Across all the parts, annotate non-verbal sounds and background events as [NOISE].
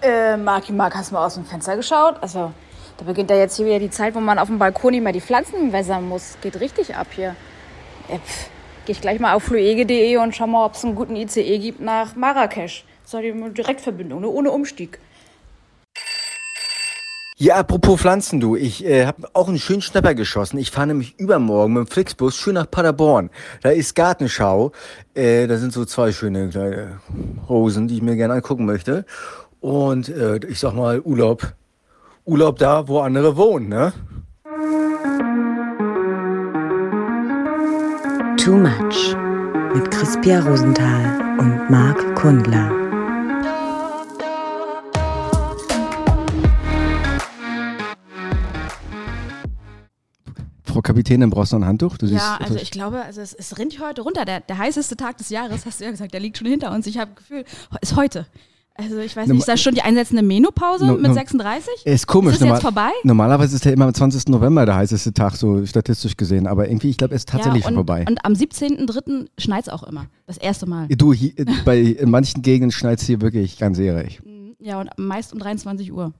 Äh, Marki, Mark, hast du mal aus dem Fenster geschaut? Also, da beginnt ja jetzt hier wieder die Zeit, wo man auf dem Balkon mehr die Pflanzen wässern muss. Geht richtig ab hier. Äh, pff, geh ich gleich mal auf fluege.de und schau mal, ob es einen guten ICE gibt nach Marrakesch. Das ist die Direktverbindung, ne? ohne Umstieg. Ja, apropos Pflanzen, du. Ich äh, habe auch einen schönen Schnapper geschossen. Ich fahre nämlich übermorgen mit dem Flixbus schön nach Paderborn. Da ist Gartenschau. Äh, da sind so zwei schöne kleine Rosen, die ich mir gerne angucken möchte. Und äh, ich sag mal, Urlaub. Urlaub da, wo andere wohnen, ne? Too Much mit Crispia Rosenthal und Marc Kundler. Frau Kapitänin, brauchst du noch ein Handtuch? Du ja, also ich glaube, also es, es rinnt heute runter. Der, der heißeste Tag des Jahres, hast du ja gesagt, der liegt schon hinter uns. Ich habe Gefühl, ist heute. Also ich weiß nicht, ist das schon die einsetzende Menopause no, mit 36? Ist komisch. Ist das jetzt vorbei? Normalerweise ist ja immer am 20. November der heißeste Tag, so statistisch gesehen. Aber irgendwie, ich glaube, es ist tatsächlich ja, und, schon vorbei. Und am 17.03. schneit es auch immer. Das erste Mal. Du, hier, bei in manchen Gegenden schneit es hier wirklich ganz ehrlich. Ja, und meist um 23 Uhr.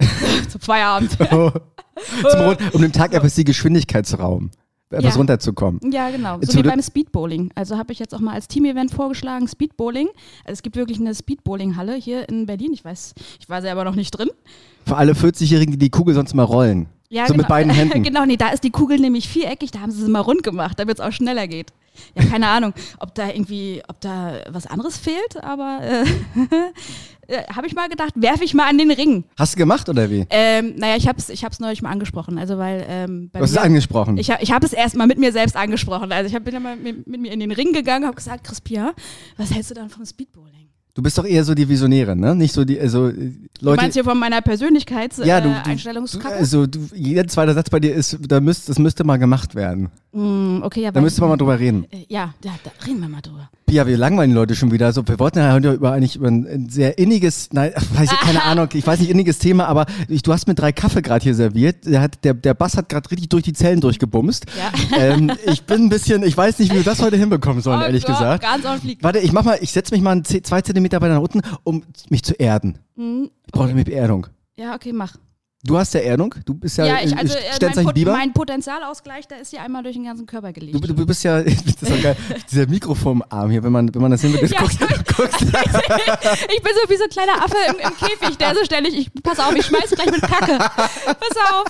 [LAUGHS] Zum Feierabend. [LAUGHS] Zum, um den Tag etwas die Geschwindigkeitsraum etwas ja. runterzukommen. Ja, genau. So wie beim Speedbowling. Also habe ich jetzt auch mal als Team-Event vorgeschlagen, Speedbowling. Also es gibt wirklich eine Speedbowling-Halle hier in Berlin. Ich weiß, ich war selber noch nicht drin. Für alle 40-Jährigen, die die Kugel sonst mal rollen. Ja, so genau. mit beiden [LAUGHS] Händen. genau, nee, da ist die Kugel nämlich viereckig, da haben sie sie mal rund gemacht, damit es auch schneller geht. Ja, keine Ahnung, ob da irgendwie, ob da was anderes fehlt, aber äh, [LAUGHS] äh, habe ich mal gedacht, werfe ich mal an den Ring. Hast du gemacht oder wie? Ähm, naja, ich habe es ich hab's neulich mal angesprochen. Also, weil. Ähm, du hast es angesprochen? Ich, ich habe es erst mal mit mir selbst angesprochen. Also, ich hab, bin ja mal mit, mit mir in den Ring gegangen, habe gesagt, Crispia, was hältst du dann vom Speedbowling? Du bist doch eher so die Visionäre, ne? Nicht so die, also Leute. Du meinst hier von meiner Persönlichkeitseinstellungskarte? Ja, äh, also du, jeder zweite Satz bei dir ist, da müsst, das müsste mal gemacht werden. Mm, okay, ja. Da müsste man mal drüber reden. Äh, ja, da, da reden wir mal drüber. Ja, wir langweilen die Leute schon wieder. Also, wir wollten ja heute über eigentlich über ein sehr inniges, nein, [LAUGHS] weiß ich, keine Ahnung, ich weiß nicht inniges Thema, aber ich, du hast mir drei Kaffee gerade hier serviert. Der, hat, der, der Bass hat gerade richtig durch die Zellen durchgebumst. Ja. [LAUGHS] Ähm, ich bin ein bisschen, ich weiß nicht, wie wir das heute hinbekommen sollen, oh ehrlich Gott, gesagt. Ganz ordentlich. Warte, ich mach mal, ich setze mich mal zwei Zentimeter weiter nach unten, um mich zu erden. Mhm. Ich brauche eine Beerdung. Ja, okay, mach. Du hast ja Erdung, du bist ja, ja ich, also, äh, mein, Pot mein, Potenzialausgleich, der ist hier einmal durch den ganzen Körper gelegt. Du, du bist ja, [LAUGHS] das ist ja geil, dieser Mikrofonarm hier, wenn man, wenn man das hinbekommt, [LAUGHS] ja, guckst, guckst. [LAUGHS] ich bin so wie so ein kleiner Affe im, im Käfig, der so ständig, ich, pass auf, ich schmeiß gleich mit Kacke. Pass auf.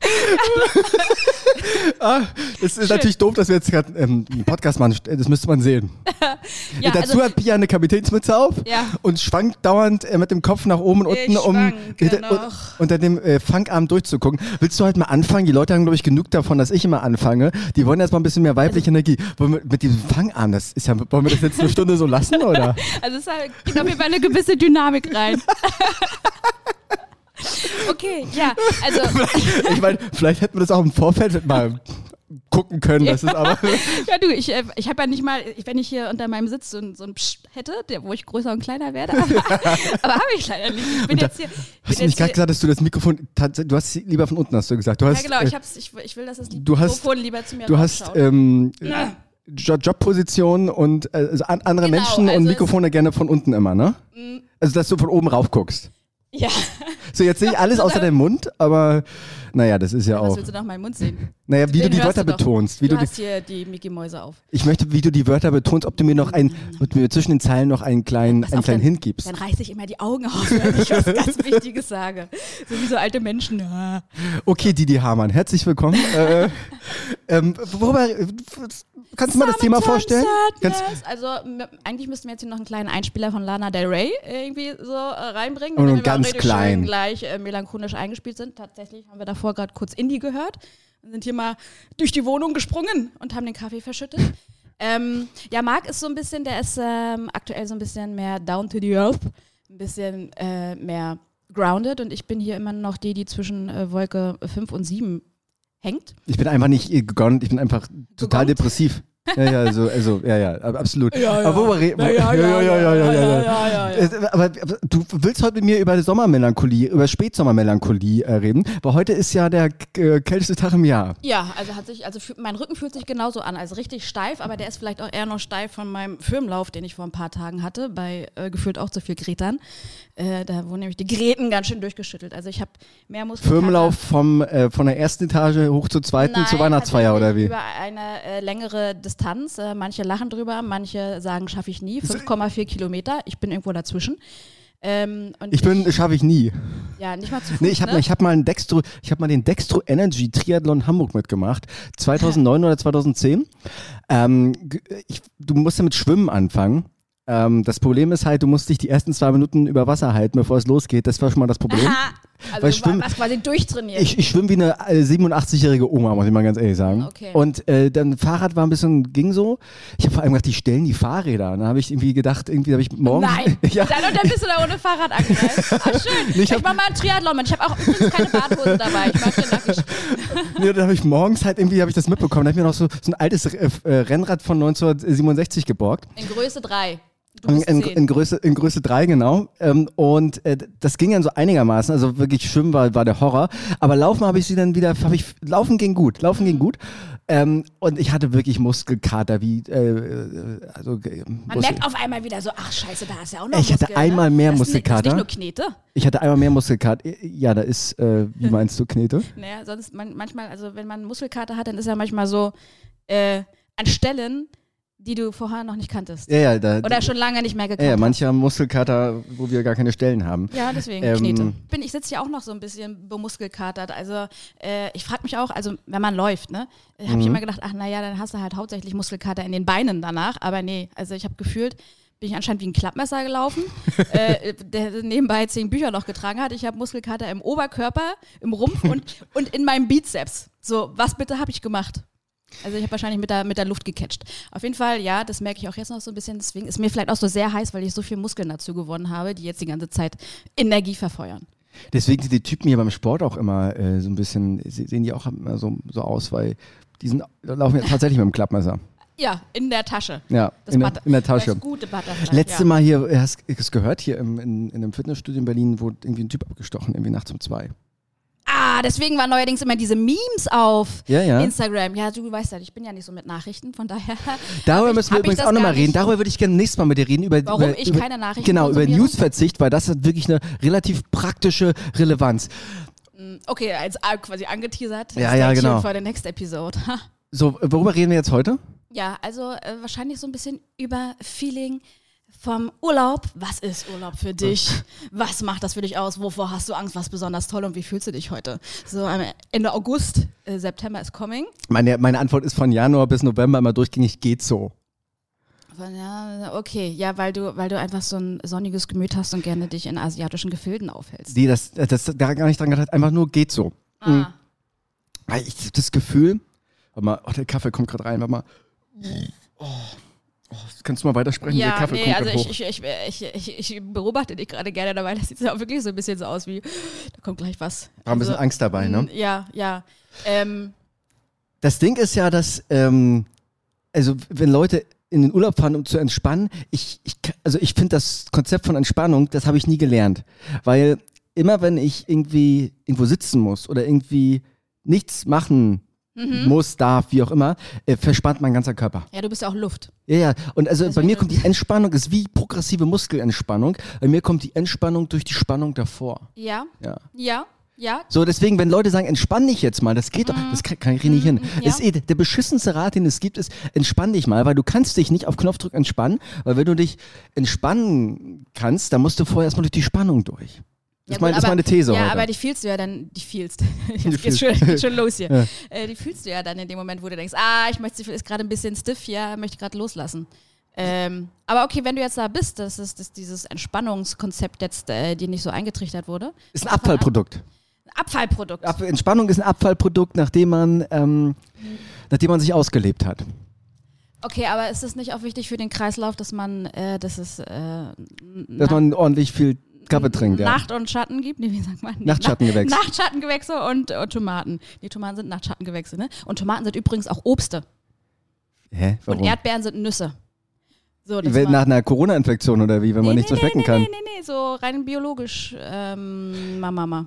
[LAUGHS] ah, das ist Schön. natürlich doof, dass wir jetzt gerade ähm, einen Podcast machen. Das müsste man sehen. [LAUGHS] ja, Dazu also, hat Pia eine Kapitänsmütze auf ja. und schwankt dauernd äh, mit dem Kopf nach oben und unten, um hinter, [LAUGHS] unter dem äh, Fangarm durchzugucken. Willst du halt mal anfangen? Die Leute haben, glaube ich, genug davon, dass ich immer anfange. Die wollen jetzt mal ein bisschen mehr weibliche also, Energie. Wir, mit diesem Fangarm, das ist ja, wollen wir das jetzt eine Stunde so lassen, oder? Also es geht auf jeden Fall eine gewisse Dynamik rein. Okay, ja, also. [LAUGHS] ich meine, vielleicht hätten wir das auch im Vorfeld mal gucken können. Das ist aber [LAUGHS] ja, du, ich, äh, ich habe ja nicht mal, wenn ich hier unter meinem Sitz so, so ein Psst hätte, der, wo ich größer und kleiner werde, aber, [LAUGHS] aber habe ich leider nicht. Ich bin da, jetzt hier. Hast du nicht gerade gesagt, dass du das Mikrofon, du hast lieber von unten, hast du gesagt. Du hast, ja, genau, ich, hab's, ich, ich will, dass das Mikrofon hast, lieber zu mir Du hast, ähm, ja. Jobposition und äh, also andere genau, Menschen also und Mikrofone gerne von unten immer, ne? Mhm. Also, dass du von oben rauf guckst. Ja. So, jetzt sehe ich [LAUGHS] alles außer deinem Mund, aber naja, das ist ja, ja auch. Was willst du nach meinem Mund sehen? Naja, wie Den du die Wörter du betonst. Wie du, du hast hier die Mickey Mäuse auf. Ich möchte, wie du die Wörter betonst, ob du mir noch ein, mit mir zwischen den Zeilen noch einen kleinen, einen kleinen Hint gibst. Dann reiße ich immer die Augen auf, wenn ich was ganz [LAUGHS] Wichtiges sage. So wie so alte Menschen. Okay, Didi Hamann, herzlich willkommen. [LAUGHS] äh, ähm, worüber, kannst du mal das Thema vorstellen? Kannst also eigentlich müssten wir jetzt hier noch einen kleinen Einspieler von Lana Del Rey irgendwie so äh, reinbringen. Und ganz klein. gleich äh, melancholisch eingespielt sind. Tatsächlich haben wir davor gerade kurz Indie gehört und sind hier mal durch die Wohnung gesprungen und haben den Kaffee verschüttet. [LAUGHS] ähm, ja, Marc ist so ein bisschen, der ist ähm, aktuell so ein bisschen mehr down to the earth, ein bisschen äh, mehr grounded und ich bin hier immer noch die, die zwischen äh, Wolke 5 und 7 hängt. Ich bin einfach nicht gegonnt, ich bin einfach total Gegont? depressiv. Ja, ja, also, also, ja, ja, absolut. Ja, ja. Aber, ja, ja, ja, ja, ja, ja, Aber du willst heute mit mir über die Sommermelancholie, über Spätsommermelancholie äh, reden, weil heute ist ja der äh, kälteste Tag im Jahr. Ja, also hat sich, also mein Rücken fühlt sich genauso an, also richtig steif, aber der ist vielleicht auch eher noch steif von meinem Firmenlauf, den ich vor ein paar Tagen hatte, bei äh, gefühlt auch zu viel Gretern. Äh, da wurden nämlich die Gräten ganz schön durchgeschüttelt. Also ich habe mehr Muskeln. Firmenlauf vom, äh, von der ersten Etage hoch zur zweiten Nein, zur Weihnachtsfeier oder wie? Über eine äh, längere Distanz. Äh, manche lachen drüber, manche sagen, schaffe ich nie. 5,4 Kilometer. Ich bin irgendwo dazwischen. Ähm, ich bin, schaffe ich nie. Ja, nicht mal zu Fuß, Nee, ich habe ne? hab mal, einen Dextro, hab mal den Dextro Energy Triathlon Hamburg mitgemacht. 2009 oder 2010. Ähm, ich, du musst ja mit Schwimmen anfangen. Ähm, das Problem ist halt, du musst dich die ersten zwei Minuten über Wasser halten, bevor es losgeht. Das war schon mal das Problem. Aha. Also Weil schwimmen, was quasi durchtrainiert. Ich, ich schwimme wie eine 87-jährige äh, Oma, muss ich mal ganz ehrlich sagen. Okay. Und äh, dann Fahrrad war ein bisschen, ging so. Ich habe vor allem gedacht, die stellen die Fahrräder. Und dann habe ich irgendwie gedacht, irgendwie habe ich morgen. Nein, [LAUGHS] ja. dann, und dann bist du da ohne Fahrrad angereist. [LAUGHS] Ach schön. Nee, ich, ich mach mal einen Triathlon. Ich habe auch übrigens keine Badhose dabei. Ich mag den nackig. [LAUGHS] nee, dann habe ich morgens halt irgendwie, habe ich das mitbekommen. Da habe ich mir noch so, so ein altes äh, Rennrad von 1967 geborgt. In Größe 3. In, in, in, Größe, in Größe 3, genau. Ähm, und äh, das ging dann so einigermaßen. Also wirklich schwimmen war, war der Horror. Aber laufen habe ich sie dann wieder, habe ich, laufen ging gut. Laufen ging gut. Ähm, und ich hatte wirklich Muskelkater, wie, äh, äh also. Äh, Man merkt auf einmal wieder so, ach scheiße, da ist ja auch noch Ich Muskel, hatte einmal mehr das Muskelkater. Ist nicht, nicht nur Knete? Ich hatte einmal mehr Muskelkater. Ja, da ist, äh, wie [LAUGHS] meinst du, Knete? naja, sonst man, manchmal, also wenn man Muskelkater hat, dann ist er manchmal so, äh, an Stellen, die du vorher noch nicht kanntest. Ja, ja, da, Oder schon lange nicht mehr gekannt Ja, ja manche haben Muskelkater, wo wir gar keine Stellen haben. Ja, deswegen ähm, Knete. Bin, ich sitze ja auch noch so ein bisschen bemuskelkatert. Also äh, ich frage mich auch, also wenn man läuft, ne, habe mhm. ich immer gedacht, ach naja, dann hast du halt hauptsächlich Muskelkater in den Beinen danach. Aber nee, also ich habe gefühlt, bin ich anscheinend wie ein Klappmesser gelaufen, [LAUGHS] äh, der nebenbei zehn Bücher noch getragen hat. Ich habe Muskelkater im Oberkörper, im Rumpf und, [LAUGHS] und in meinem Bizeps. So, was bitte habe ich gemacht? Also ich habe wahrscheinlich mit der, mit der Luft gecatcht. Auf jeden Fall, ja, das merke ich auch jetzt noch so ein bisschen. Deswegen ist mir vielleicht auch so sehr heiß, weil ich so viel Muskeln dazu gewonnen habe, die jetzt die ganze Zeit Energie verfeuern. Deswegen sind die Typen hier beim Sport auch immer äh, so ein bisschen, sehen die auch immer so, so aus, weil die sind, laufen ja tatsächlich mit dem Klappmesser. Ja, in der Tasche. Ja, in der, in der, Tasche. Das gute Butterfly. Letzte ja. Mal hier, hast du es gehört, hier im, in, in einem Fitnessstudio in Berlin wurde irgendwie ein Typ abgestochen, irgendwie nachts um zwei. Deswegen waren neuerdings immer diese Memes auf ja, ja. Instagram. Ja, du weißt ja, ich bin ja nicht so mit Nachrichten, von daher. [LAUGHS] Darüber müssen wir übrigens auch nochmal reden. Darüber würde ich gerne nächstes Mal mit dir reden. Über, Warum über, ich über, keine Nachrichten Genau, über Newsverzicht, weil das hat wirklich eine relativ praktische Relevanz. Mm, okay, als quasi angeteasert. Ja, ja, genau. Für den Next Episode. [LAUGHS] so, worüber reden wir jetzt heute? Ja, also äh, wahrscheinlich so ein bisschen über Feeling, vom Urlaub. Was ist Urlaub für dich? Was macht das für dich aus? Wovor hast du Angst? Was besonders toll und wie fühlst du dich heute? So Ende August, äh, September is coming. Meine, meine Antwort ist von Januar bis November immer durchgängig geht so. Ja, okay, ja, weil du, weil du einfach so ein sonniges Gemüt hast und gerne dich in asiatischen Gefilden aufhältst. Nee, das, das, das gar nicht dran gedacht, einfach nur geht so. Ah. Mhm. Ich habe das Gefühl, warte mal, oh, der Kaffee kommt gerade rein, warte mal. Oh. Oh, kannst du mal weitersprechen? Ja, nee, also ich, ich, ich, ich, ich beobachte dich gerade gerne dabei. Das sieht ja auch wirklich so ein bisschen so aus wie, da kommt gleich was. War ein bisschen also, Angst dabei, ne? Ja, ja. Ähm, das Ding ist ja, dass, ähm, also wenn Leute in den Urlaub fahren, um zu entspannen, ich, ich also ich finde das Konzept von Entspannung, das habe ich nie gelernt. Weil immer wenn ich irgendwie irgendwo sitzen muss oder irgendwie nichts machen mhm. muss, darf, wie auch immer, äh, verspannt mein ganzer Körper. Ja, du bist ja auch Luft. Ja, ja. Und also bei mir kommt die Entspannung, ist wie progressive Muskelentspannung. Bei mir kommt die Entspannung durch die Spannung davor. Ja. Ja. Ja. Ja. So, deswegen, wenn Leute sagen, entspann dich jetzt mal, das geht mhm. doch, das kann, kann ich nicht hin. Mhm, ja. Ist eh, der beschissenste Rat, den es gibt, ist, entspann dich mal, weil du kannst dich nicht auf Knopfdruck entspannen, weil wenn du dich entspannen kannst, dann musst du vorher erstmal durch die Spannung durch. Das, ja, mein, das ist meine These Ja, heute. aber die fühlst du ja dann, die fühlst. [LAUGHS] Jetzt geht's schon, geht schon [LAUGHS] los hier. Ja. Äh, die fühlst du ja dann in dem Moment, wo du denkst, ah, ich möchte, ist gerade ein bisschen stiff hier, möchte gerade loslassen. Ähm, aber okay, wenn du jetzt da bist, dass, es, dass dieses Entspannungskonzept jetzt äh, dir nicht so eingetrichtert wurde. Ist ein Abfallprodukt. Ein Abfallprodukt. Ab Entspannung ist ein Abfallprodukt, nachdem man, ähm, nachdem man sich ausgelebt hat. Okay, aber ist es nicht auch wichtig für den Kreislauf, dass man, äh, dass es, äh, dass man ordentlich viel Kaffee trinkt, ja. Nacht- und Schatten gibt. Nee, wie sagt man? Nachtschattengewächse. Nachtschattengewächse und, und Tomaten. Nee, Tomaten sind Nachtschattengewächse, ne? Und Tomaten sind übrigens auch Obste. Hä? Warum? Und Erdbeeren sind Nüsse. So, nach einer Corona-Infektion oder wie, wenn nee, man nichts nee, mehr schmecken nee, kann? Nee, nee, nee, so rein biologisch, ähm, Mama.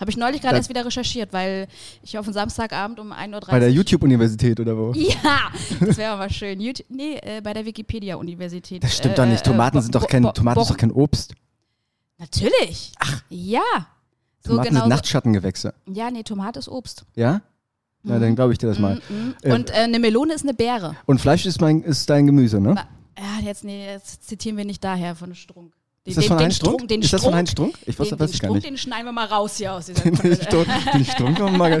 Habe ich neulich gerade erst wieder recherchiert, weil ich auf einen Samstagabend um 1.30 Uhr. Bei der YouTube-Universität oder wo? Ja, das wäre mal schön. YouTube, nee, äh, bei der Wikipedia-Universität. Das stimmt äh, doch nicht. Äh, Tomaten äh, sind doch kein, Tomaten ist doch kein Obst. Natürlich. Ach. Ja. So Tomaten genau sind Nachtschattengewächse. Ja, nee, Tomate ist Obst. Ja? Na, mhm. dann glaube ich dir das mal. Mhm. mhm. Und äh, eine Melone ist eine Beere. Und Fleisch ist, mein, ist dein Gemüse, ne? Ja, jetzt, nee, jetzt zitieren wir nicht daher von Strunk. Den, ist das von Heinz Strunk? Den ist das von Heinz Strunk? Ich weiß, den, weiß den ich gar nicht. Den schneiden wir mal raus hier aus dieser [LAUGHS] Den, Strunk, den Strunk mal. [LAUGHS]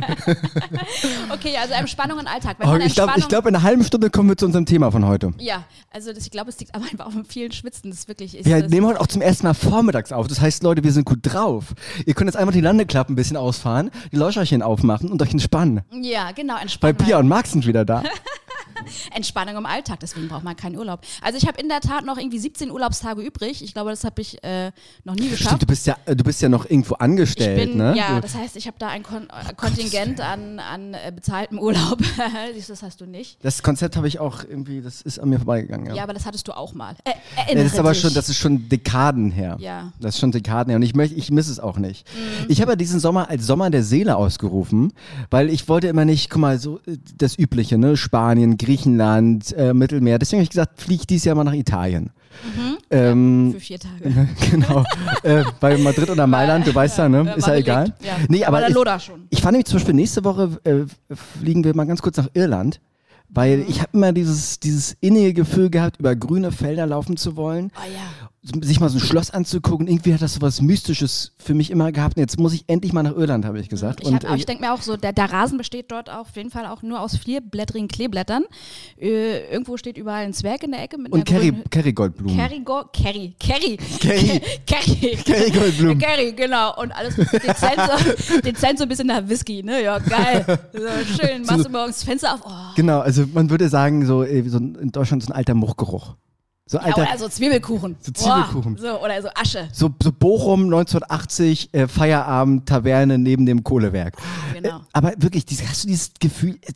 okay, also Entspannung und Alltag. Oh, ich glaube, glaub, in einer halben Stunde kommen wir zu unserem Thema von heute. Ja, also das, ich glaube, es liegt aber einfach auf dem vielen Schwitzen. Das wirklich ist wir nehmen heute auch zum ersten Mal vormittags auf. Das heißt, Leute, wir sind gut drauf. Ihr könnt jetzt einfach die Landeklappen ein bisschen ausfahren, die Leuchterchen aufmachen und euch entspannen. Ja, genau, entspannen. Weil Pia und Max sind wieder da. [LAUGHS] [LAUGHS] Entspannung im Alltag, deswegen braucht man keinen Urlaub. Also ich habe in der Tat noch irgendwie 17 Urlaubstage übrig. Ich glaube, das habe ich äh, noch nie geschafft. Stimmt, du bist ja, äh, du bist ja noch irgendwo angestellt, bin, ne? Ja, das heißt, ich habe da ein Kon oh, Kontingent an, an äh, bezahltem Urlaub. [LAUGHS] das hast du nicht. Das Konzept habe ich auch irgendwie, das ist an mir vorbeigegangen. Ja, ja aber das hattest du auch mal. Äh, ja, das ist aber schon, das ist schon Dekaden her. Ja. Das ist schon Dekaden her und ich möchte, ich misse es auch nicht. Mhm. Ich habe ja diesen Sommer als Sommer der Seele ausgerufen, weil ich wollte immer nicht, guck mal, so äh, das Übliche, ne? Spanien, Griechenland, äh, Mittelmeer. Deswegen habe ich gesagt, fliege ich dieses Jahr mal nach Italien. Mhm. Ähm, ja, für vier Tage. [LAUGHS] genau. äh, bei Madrid oder Mailand, du weißt ja, ne? Ist ja egal. Ja. Nee, aber, aber ich, ich fand nämlich zum Beispiel nächste Woche äh, fliegen wir mal ganz kurz nach Irland. Weil mhm. ich habe immer dieses, dieses innige Gefühl gehabt, über grüne Felder laufen zu wollen. Oh ja sich mal so ein Schloss anzugucken. Irgendwie hat das so was Mystisches für mich immer gehabt. Und jetzt muss ich endlich mal nach Irland, habe ich gesagt. Ich, und, ich denke mir auch so, der, der, Rasen besteht dort auf jeden Fall auch nur aus vierblättrigen Kleeblättern. Äh, irgendwo steht überall ein Zwerg in der Ecke mit Und Kerry, Kerrygoldblumen. Kerrygo Kerry, Kerry. Kerry. Kerry. Kerrygoldblumen. Kerry, genau. Und alles dezent so, [LAUGHS] dezent so ein bisschen nach Whisky, ne? Ja, geil. [LAUGHS] So schön, machst du morgens Fenster auf. Oh. Genau, also man würde sagen, so, äh, so in Deutschland so ein alter Muchgeruch. So, alter, ja, oder so Zwiebelkuchen. So Zwiebelkuchen. Boah, so, oder so Asche. So, so Bochum 1980, äh, Feierabend, Taverne neben dem Kohlewerk. Genau. Äh, aber wirklich, hast du dieses Gefühl, äh,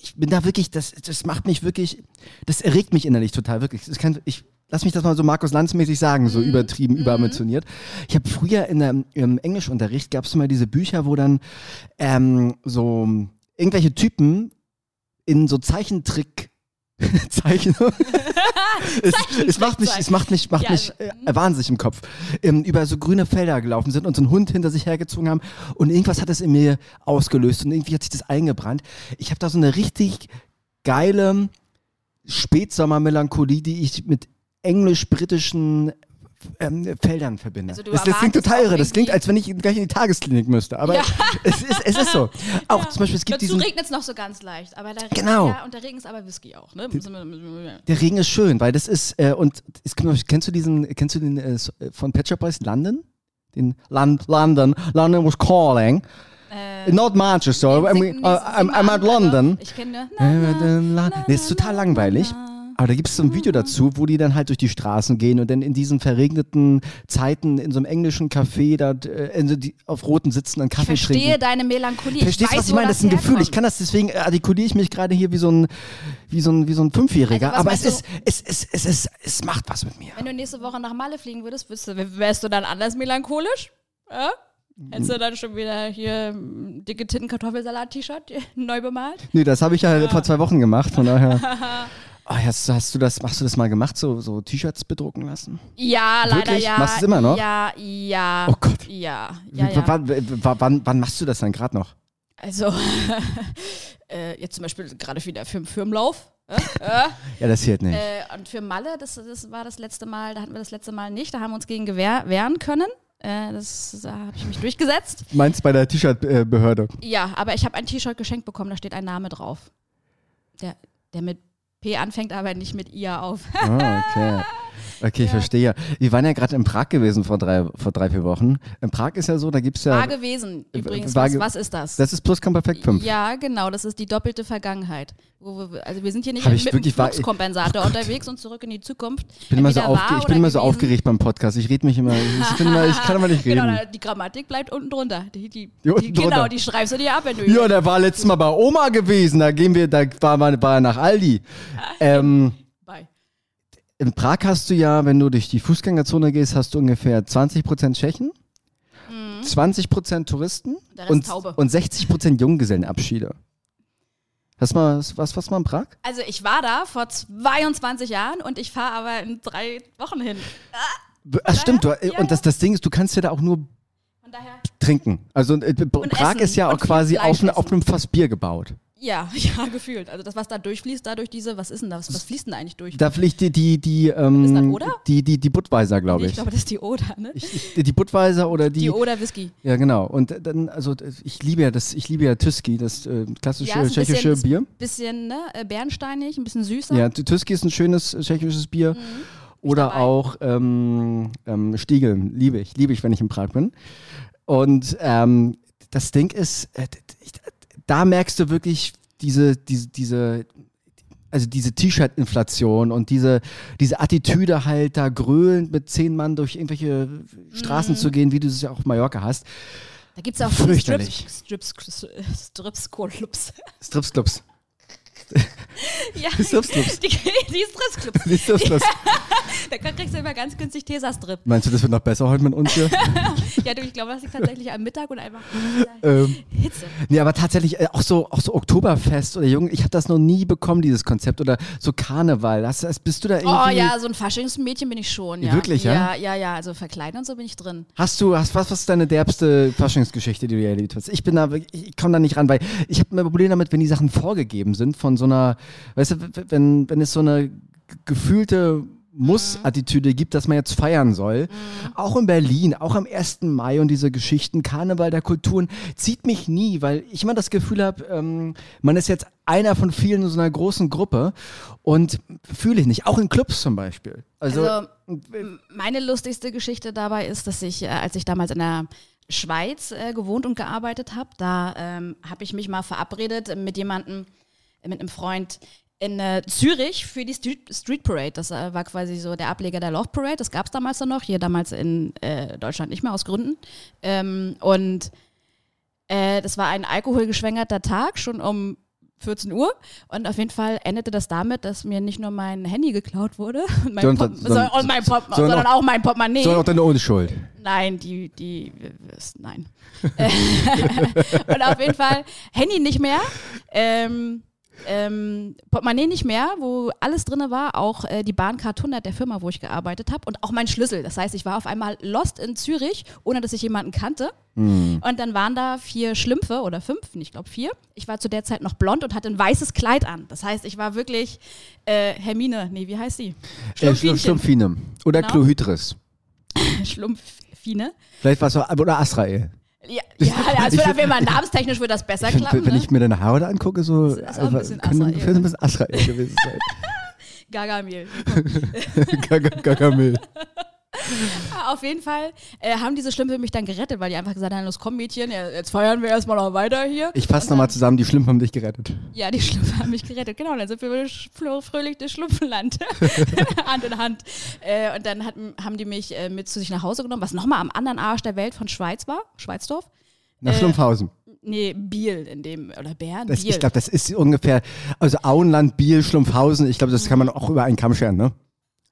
ich bin da wirklich, das, das macht mich wirklich, das erregt mich innerlich total, wirklich. Das kann, ich, lass mich das mal so Markus Lanz-mäßig sagen, so mhm. übertrieben, mhm. überambitioniert. Ich habe früher in der, im Englischunterricht, gab es immer diese Bücher, wo dann ähm, so irgendwelche Typen in so Zeichentrick [LAUGHS] Zeichnung. [LAUGHS] es, es, macht mich, es macht mich, macht ja, mich äh, wahnsinnig im Kopf. Ähm, über so grüne Felder gelaufen sind und so einen Hund hinter sich hergezogen haben und irgendwas hat es in mir ausgelöst und irgendwie hat sich das eingebrannt. Ich habe da so eine richtig geile Spätsommermelancholie, die ich mit englisch-britischen ähm, Feldern verbinde. Also das, das klingt total irre. Das klingt, als wenn ich gleich in die Tagesklinik müsste. Aber ja. es, ist, es ist so. [LAUGHS] Auch ja. zum Beispiel, es gibt Dazu regnet es noch so ganz leicht. Aber der Regen, genau. Ja, und der Regen ist aber Whisky auch. Ne? Der Regen ist schön, weil das ist, äh, und ist, kennst du diesen, kennst du den äh, von Pet Shop Boys London? Den Land, London, London was calling. Äh, Not Manchester, I mean, uh, I'm, I'm at London. Ich kenne. Nee, ist total langweilig. Aber da gibt es so ein Video dazu, wo die dann halt durch die Straßen gehen und dann in diesen verregneten Zeiten in so einem englischen Café da äh, die auf roten Sitzen einen Kaffee ich verstehe trinken. deine Melancholie. Verstehst du, was ich meine? Das ist ein Gefühl. Ich kann das deswegen artikuliere ich mich gerade hier wie so ein wie so ein wie so ein Fünfjähriger. Also, Aber es ist, es, es, es, es, es macht was mit mir. Wenn du nächste Woche nach Malle fliegen würdest, wärst du dann anders melancholisch? Ja? Hättest du dann schon wieder hier dicke Titten Kartoffelsalat-T-Shirt neu bemalt? Nee, das habe ich ja, ja, vor zwei Wochen gemacht, von daher. [LAUGHS] Oh, hast, hast, du das, machst du das mal gemacht, so, so T-Shirts bedrucken lassen? Ja, leider Wirklich? ja. Machst du es immer noch? Ja, ja. Oh Gott. Ja, ja, ja. Wann, wann, machst du das dann gerade noch? Also, [LAUGHS] äh, jetzt zum Beispiel gerade wieder für den Firmenlauf. Äh, äh. [LAUGHS] ja, das hier nicht. Äh, und für Malle, das, das war das letzte Mal, da hatten wir das letzte Mal nicht, da haben wir uns gegen Gewehr wehren können. Das, da habe ich mich durchgesetzt. Meinst bei der T-Shirt-Behörde? Ja, aber ich habe ein T-Shirt geschenkt bekommen, da steht ein Name drauf. Der, der mit P anfängt, aber nicht mit ihr auf. ah, okay. [LAUGHS] Okay, ich verstehe. Wir waren ja gerade in Prag gewesen vor drei, vor drei, vier Wochen. In Prag ist ja so, da gibt es ja. War gewesen übrigens. War, was, was, ist das? Das ist Plusquamperfekt 5. Ja, genau. Das ist die doppelte Vergangenheit. also wir sind hier nicht mit dem Fluxkompensator oh unterwegs und zurück in die Zukunft. Ich bin, immer so, aufge ich bin immer so aufgeregt beim Podcast. Ich rede mich immer. Ich, [LAUGHS] immer, ich kann immer nicht reden. Genau, die Grammatik bleibt unten drunter. Die, die, die, unten genau, drunter. die schreibst du dir ab, wenn du. Ja, der war letztes Mal bei Oma gewesen. Da gehen wir, da war, war er nach Aldi. [LAUGHS] ähm, in Prag hast du ja, wenn du durch die Fußgängerzone gehst, hast du ungefähr 20% Tschechen, mhm. 20% Touristen und, und 60% Junggesellenabschiede. Hast du mal was, was mal in Prag? Also ich war da vor 22 Jahren und ich fahre aber in drei Wochen hin. Ah, Ach, stimmt, du, ja, und das, das Ding ist, du kannst ja da auch nur trinken. Also äh, Prag ist ja auch quasi auf, auf einem Fass Bier gebaut. Ja, [LAUGHS] ja, gefühlt. Also das, was da durchfließt, da durch diese, was ist denn das? Was fließt denn da eigentlich durch? Da fließt die, die, die, ähm, ist das Oder? Die, die, die Budweiser, glaube ich. Nee, ich glaube, das ist die Oder, ne? Ich, die Budweiser oder die. Die Oder Whisky. Ja, genau. Und dann, also ich liebe ja das, ich liebe ja Tüski, das äh, klassische ja, tschechische bisschen, Bier. Bisschen, ne, äh, bernsteinig, ein bisschen süßer. Ja, Tüski ist ein schönes tschechisches Bier. Mhm. Oder auch ähm, ähm, Stiegeln, liebe ich, liebe ich, wenn ich in Prag bin. Und ähm, das Ding ist, äh, da merkst du wirklich, diese, diese, diese, also diese T-Shirt-Inflation und diese, diese Attitüde halt da gröhlend mit zehn Mann durch irgendwelche Straßen mm. zu gehen, wie du es ja auch auf Mallorca hast. Da gibt es auch Strips, Strips, Strips, Strips Clubs. Strips Clubs. [LAUGHS] ja, die Stripsclubs. Die, die Stripsclubs. Die Stripsclubs. [LAUGHS] da kriegst du immer ganz günstig Tesa-Strip. Meinst du, das wird noch besser heute mit uns hier? [LAUGHS] ja, du, ich glaube, das liegt tatsächlich am Mittag und einfach ähm, Hitze. Nee, aber tatsächlich äh, auch so, auch so Oktoberfest oder Jung, ich habe das noch nie bekommen, dieses Konzept. Oder so Karneval. Hast, bist du da irgendwie... Oh ja, so ein Faschingsmädchen bin ich schon, ja. Wirklich, ja? Ja, ja, ja. Also verkleiden und so bin ich drin. Hast du, hast, was, was ist deine derbste Faschingsgeschichte, die du erlebt hast? Ich bin da, ich komme da nicht ran, weil ich habe ein Problem damit, wenn die Sachen vorgegeben sind von so einer weißt du, wenn, wenn es so eine gefühlte muss-Attitüde gibt, dass man jetzt feiern soll. Mhm. Auch in Berlin, auch am 1. Mai und diese Geschichten, Karneval der Kulturen, zieht mich nie, weil ich immer das Gefühl habe, ähm, man ist jetzt einer von vielen in so einer großen Gruppe und fühle ich nicht. Auch in Clubs zum Beispiel. Also, also meine lustigste Geschichte dabei ist, dass ich, äh, als ich damals in der Schweiz äh, gewohnt und gearbeitet habe, da ähm, habe ich mich mal verabredet mit jemandem, mit einem Freund in äh, Zürich für die Street, Street Parade. Das äh, war quasi so der Ableger der Love Parade. Das gab es damals dann noch, hier damals in äh, Deutschland nicht mehr aus Gründen. Ähm, und äh, das war ein alkoholgeschwängerter Tag, schon um 14 Uhr. Und auf jeden Fall endete das damit, dass mir nicht nur mein Handy geklaut wurde, [LAUGHS] und mein Pop so, und mein Pop so sondern auch mein Portemonnaie. Sondern auch deine Unschuld. Nein, die, die, nein. [LAUGHS] und auf jeden Fall Handy nicht mehr. Ähm, ähm, Portemonnaie nicht mehr, wo alles drin war, auch äh, die Bahncard 100 der Firma, wo ich gearbeitet habe und auch mein Schlüssel. Das heißt, ich war auf einmal lost in Zürich, ohne dass ich jemanden kannte. Mhm. Und dann waren da vier Schlümpfe oder fünf, ich glaube vier. Ich war zu der Zeit noch blond und hatte ein weißes Kleid an. Das heißt, ich war wirklich äh, Hermine, nee, wie heißt sie? Äh, Schlumpfine. Oder genau. Chlohydris. [LAUGHS] Schlumpfine. Vielleicht war es auch, oder Asrael. Ja, [LAUGHS] ja also ich, wenn man namenstechnisch würde das besser find, klappen. Wenn ne? ich mir deine Haare angucke, so das ist auch ein bisschen können, ein bisschen Asrael gewesen sein. [LAUGHS] Gagamil. [LAUGHS] Gagamil. [LAUGHS] Auf jeden Fall äh, haben diese Schlümpfe mich dann gerettet, weil die einfach gesagt haben, los komm Mädchen, jetzt feiern wir erstmal noch weiter hier. Ich fasse nochmal zusammen, die Schlümpfe haben dich gerettet. Ja, die Schlümpfe haben mich gerettet, genau. Dann sind wir fröhlich das Schlumpfenland, [LAUGHS] [LAUGHS] Hand in Hand. Äh, und dann hat, haben die mich äh, mit zu sich nach Hause genommen, was nochmal am anderen Arsch der Welt von Schweiz war, Schweizdorf. Nach Schlumpfhausen. Äh, nee, Biel in dem, oder Bern? Das, ich glaube, das ist ungefähr, also Auenland, Biel, Schlumpfhausen, ich glaube, das kann man auch über einen Kamm scheren, ne?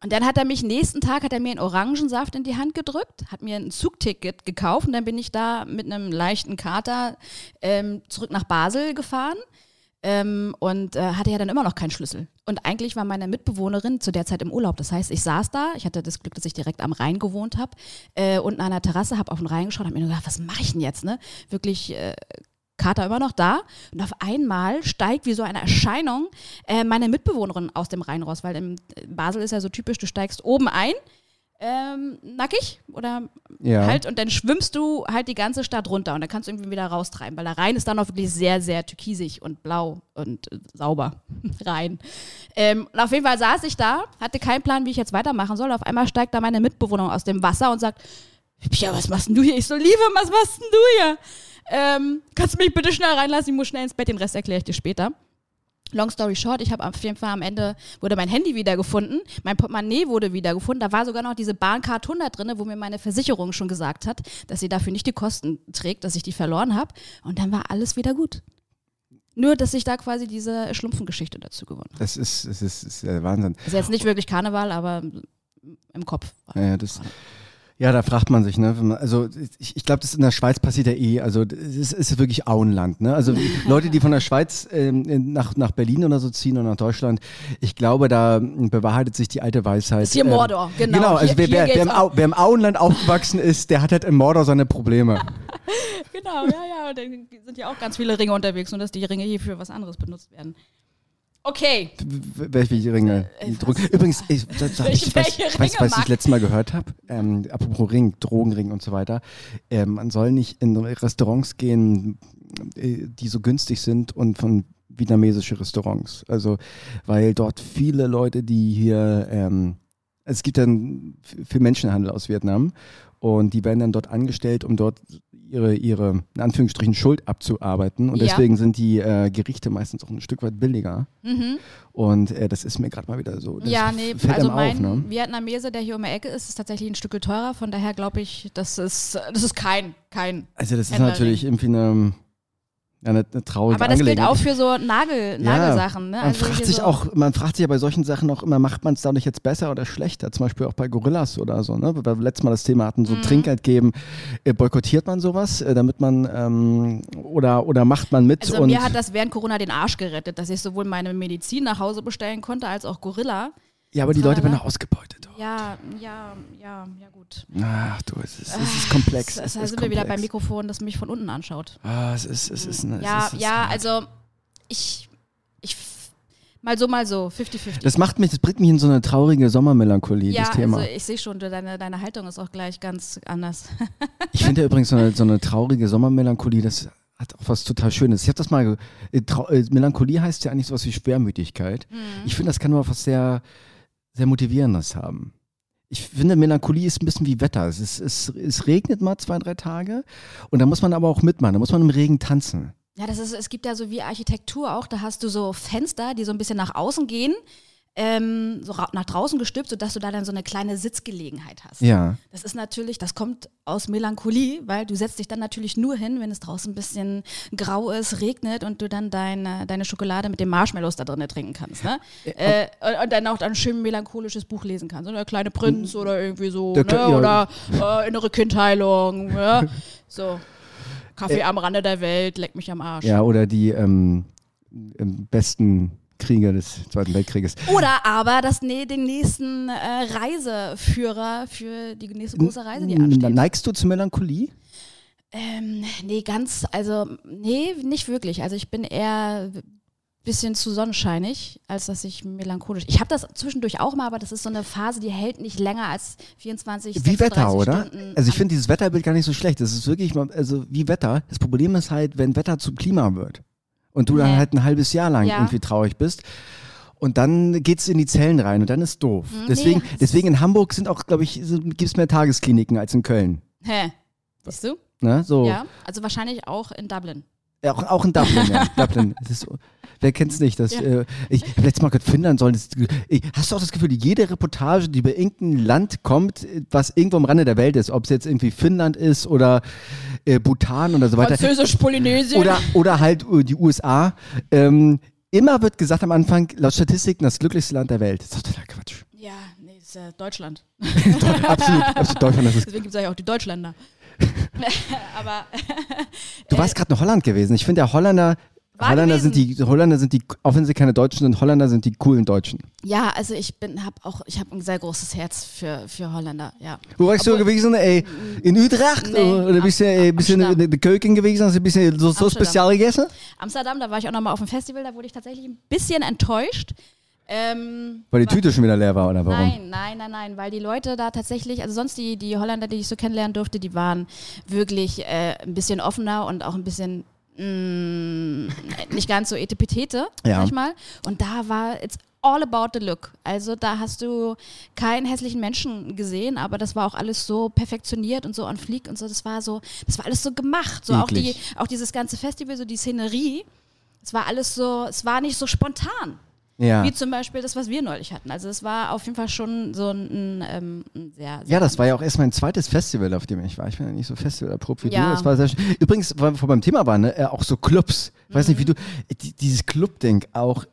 Und dann hat er mich nächsten Tag hat er mir einen Orangensaft in die Hand gedrückt, hat mir ein Zugticket gekauft und dann bin ich da mit einem leichten Kater ähm, zurück nach Basel gefahren ähm, und äh, hatte ja dann immer noch keinen Schlüssel. Und eigentlich war meine Mitbewohnerin zu der Zeit im Urlaub. Das heißt, ich saß da, ich hatte das Glück, dass ich direkt am Rhein gewohnt habe, äh, unten an der Terrasse, habe auf den Rhein geschaut, habe mir gedacht, was mache ich denn jetzt? Ne? Wirklich äh, Kater immer noch da. Und auf einmal steigt wie so eine Erscheinung äh, meine Mitbewohnerin aus dem Rhein raus, weil in Basel ist ja so typisch, du steigst oben ein ähm, nackig oder ja. halt und dann schwimmst du halt die ganze Stadt runter und dann kannst du irgendwie wieder raustreiben, weil der Rhein ist dann auch wirklich sehr, sehr türkisig und blau und äh, sauber [LAUGHS] rein. Ähm, und auf jeden Fall saß ich da, hatte keinen Plan, wie ich jetzt weitermachen soll. Auf einmal steigt da meine Mitbewohnerin aus dem Wasser und sagt, ja, was machst denn du hier? Ich so, Liebe, was machst denn du hier? Ähm, kannst du mich bitte schnell reinlassen? Ich muss schnell ins Bett, den Rest erkläre ich dir später. Long story short, ich habe auf jeden Fall am Ende, wurde mein Handy wiedergefunden, mein Portemonnaie wurde wiedergefunden, da war sogar noch diese Bahncard 100 drin, wo mir meine Versicherung schon gesagt hat, dass sie dafür nicht die Kosten trägt, dass ich die verloren habe. Und dann war alles wieder gut. Nur, dass ich da quasi diese Schlumpfengeschichte dazu gewonnen habe. Das ist, das ist, das ist Wahnsinn. Das ist jetzt nicht wirklich Karneval, aber im Kopf. Ja, das, ja, da fragt man sich, ne? Also ich, ich glaube, das in der Schweiz passiert ja eh. Also es ist wirklich Auenland, ne? Also [LAUGHS] Leute, die von der Schweiz ähm, nach, nach Berlin oder so ziehen oder nach Deutschland, ich glaube, da bewahrheitet sich die alte Weisheit. Ist hier Mordor, ähm, genau. Genau, also hier, wer, wer, wer, im Au, wer, im Auenland aufgewachsen ist, der hat halt im Mordor seine Probleme. [LAUGHS] genau, ja, ja. Und dann sind ja auch ganz viele Ringe unterwegs, nur dass die Ringe hier für was anderes benutzt werden. Okay. Welche Ringe? Äh, Übrigens, ich, das, [LAUGHS] welche, ich, weiß, ich weiß, was ich letztes Mal gehört habe, ähm, apropos Ring, Drogenring und so weiter, ähm, man soll nicht in Restaurants gehen, äh, die so günstig sind und von vietnamesische Restaurants. Also, weil dort viele Leute, die hier, ähm, es gibt dann viel Menschenhandel aus Vietnam und die werden dann dort angestellt, um dort ihre, ihre in Anführungsstrichen Schuld abzuarbeiten. Und ja. deswegen sind die äh, Gerichte meistens auch ein Stück weit billiger. Mhm. Und äh, das ist mir gerade mal wieder so. ja, nee, also mein auf, ne? Vietnamese, der hier um die Ecke ist, ist tatsächlich ein Stück teurer. Von daher glaube ich, das ist, das ist kein, kein. Also das ist natürlich irgendwie eine eine, eine traurige Aber das gilt auch für so Nagel, [LAUGHS] Nagelsachen. Ne? Man also fragt sich so auch, man fragt sich ja bei solchen Sachen auch immer, macht man es dadurch jetzt besser oder schlechter? Zum Beispiel auch bei Gorillas oder so, ne? Weil wir letztes Mal das Thema hatten, so mhm. Trinkgeld geben. Äh, boykottiert man sowas, äh, damit man ähm, oder, oder macht man mit? Also mir hat das während Corona den Arsch gerettet, dass ich sowohl meine Medizin nach Hause bestellen konnte, als auch Gorilla. Ja, aber die Leute werden ausgebeutet. Auch. Ja, ja, ja, ja gut. Ach du, es ist, es ist komplex. Da sind wir wieder beim Mikrofon, das mich von unten anschaut. Ah, es ist, es ist, eine, Ja, es ist, ja, also ich, ich, mal so, mal so, 50-50. Das macht mich, das bringt mich in so eine traurige Sommermelancholie, ja, das Thema. Also ich sehe schon, deine, deine Haltung ist auch gleich ganz anders. ich finde ja übrigens so eine, so eine traurige Sommermelancholie, das hat auch was total Schönes. Ich habe das mal, äh, äh, Melancholie heißt ja eigentlich sowas wie Schwermütigkeit. Mhm. Ich finde, das kann aber was sehr sehr Motivierendes haben. Ich finde, Melancholie ist ein bisschen wie Wetter. Es, ist, es, es regnet mal zwei, drei Tage und da muss man aber auch mitmachen. Da muss man im Regen tanzen. Ja, das ist, es gibt ja so wie Architektur auch, da hast du so Fenster, die so ein bisschen nach außen gehen ähm, so nach draußen gestülpt, sodass du da dann so eine kleine Sitzgelegenheit hast. Ja. Das ist natürlich, das kommt aus Melancholie, weil du setzt dich dann natürlich nur hin, wenn es draußen ein bisschen grau ist, regnet und du dann deine, deine Schokolade mit den Marshmallows da drin trinken kannst. Ne? Äh, und dann auch ein schön melancholisches Buch lesen kannst. Oder Kleine Prinz oder irgendwie so. Ne? ja. Oder äh, Innere Kindheilung. Ja? [LAUGHS] So. Kaffee äh, am Rande der Welt, leck mich am Arsch. Ja, oder die ähm, besten Krieger des Zweiten Weltkrieges. Oder aber das, nee, den nächsten äh, Reiseführer für die nächste große Reise, die ansteht. Neigst du zur Melancholie? Ähm, nee, ganz, also, nee, nicht wirklich. Also ich bin eher ein bisschen zu sonnenscheinig, als dass ich melancholisch. Ich habe das zwischendurch auch mal, aber das ist so eine Phase, die hält nicht länger als 24 Wie Wetter, oder? Stunden also ich finde dieses Wetterbild gar nicht so schlecht. Das ist wirklich, also wie Wetter. Das Problem ist halt, wenn Wetter zum Klima wird und du dann halt ein halbes Jahr lang ja. irgendwie traurig bist. Und dann geht es in die Zellen rein und dann ist doof. Mhm. Deswegen, nee. deswegen in Hamburg sind auch, glaube ich, gibt es mehr Tageskliniken als in Köln. Hä? Siehst du? Ne? So. Ja, also wahrscheinlich auch in Dublin. Ja, auch, auch in Dublin, ja. [LAUGHS] Dublin. So, wer kennt es nicht? Das, ja. äh, ich habe letztes Mal gehört, Finnland sollen. Das, ich, hast du auch das Gefühl, jede Reportage, die bei irgendeinem Land kommt, was irgendwo am Rande der Welt ist, ob es jetzt irgendwie Finnland ist oder äh, Bhutan oder so weiter. Französisch-Polynesien. Oder, oder halt äh, die USA. Ähm, immer wird gesagt am Anfang, laut Statistiken, das glücklichste Land der Welt. Das ist total Quatsch. Ja, nee, das ist äh, Deutschland. [LAUGHS] absolut, absolut Deutschland. Das ist Deswegen gibt es ja auch die Deutschländer. [LAUGHS] Aber. du warst gerade in Holland gewesen. Ich finde ja Holländer Holländer sind die Holländer sind die, auch wenn sie keine Deutschen sind, Holländer sind die coolen Deutschen. Ja, also ich bin, habe auch, ich habe ein sehr großes Herz für, für Holländer, ja. Wo warst du gewesen? Ey, in Utrecht? Nee, oder bist du ein bisschen in der Keuken gewesen? Hast du ein bisschen so, so spezial gegessen? Amsterdam, da war ich auch nochmal auf dem Festival, da wurde ich tatsächlich ein bisschen enttäuscht. Ähm, weil die Tüte schon wieder leer war, oder warum? Nein, nein, nein, nein, weil die Leute da tatsächlich, also sonst die, die Holländer, die ich so kennenlernen durfte, die waren wirklich äh, ein bisschen offener und auch ein bisschen mh, mm, nicht ganz so etepetete, ja. manchmal. Und da war it's all about the look. Also da hast du keinen hässlichen Menschen gesehen, aber das war auch alles so perfektioniert und so on fleek und so. Das war so, das war alles so gemacht. So auch die, auch dieses ganze Festival, so die Szenerie. Es war alles so, es war nicht so spontan. Ja. Wie zum Beispiel das, was wir neulich hatten. Also es war auf jeden Fall schon so ein, ähm, sehr, sehr, Ja, das war ja auch erst mein zweites Festival, auf dem ich war. Ich bin ja nicht so Festival erprobt wie ja. du. Das war sehr Übrigens, weil wir beim Thema waren, ne, äh, auch so Clubs. Ich weiß nicht, wie du, dieses Club-Ding auch.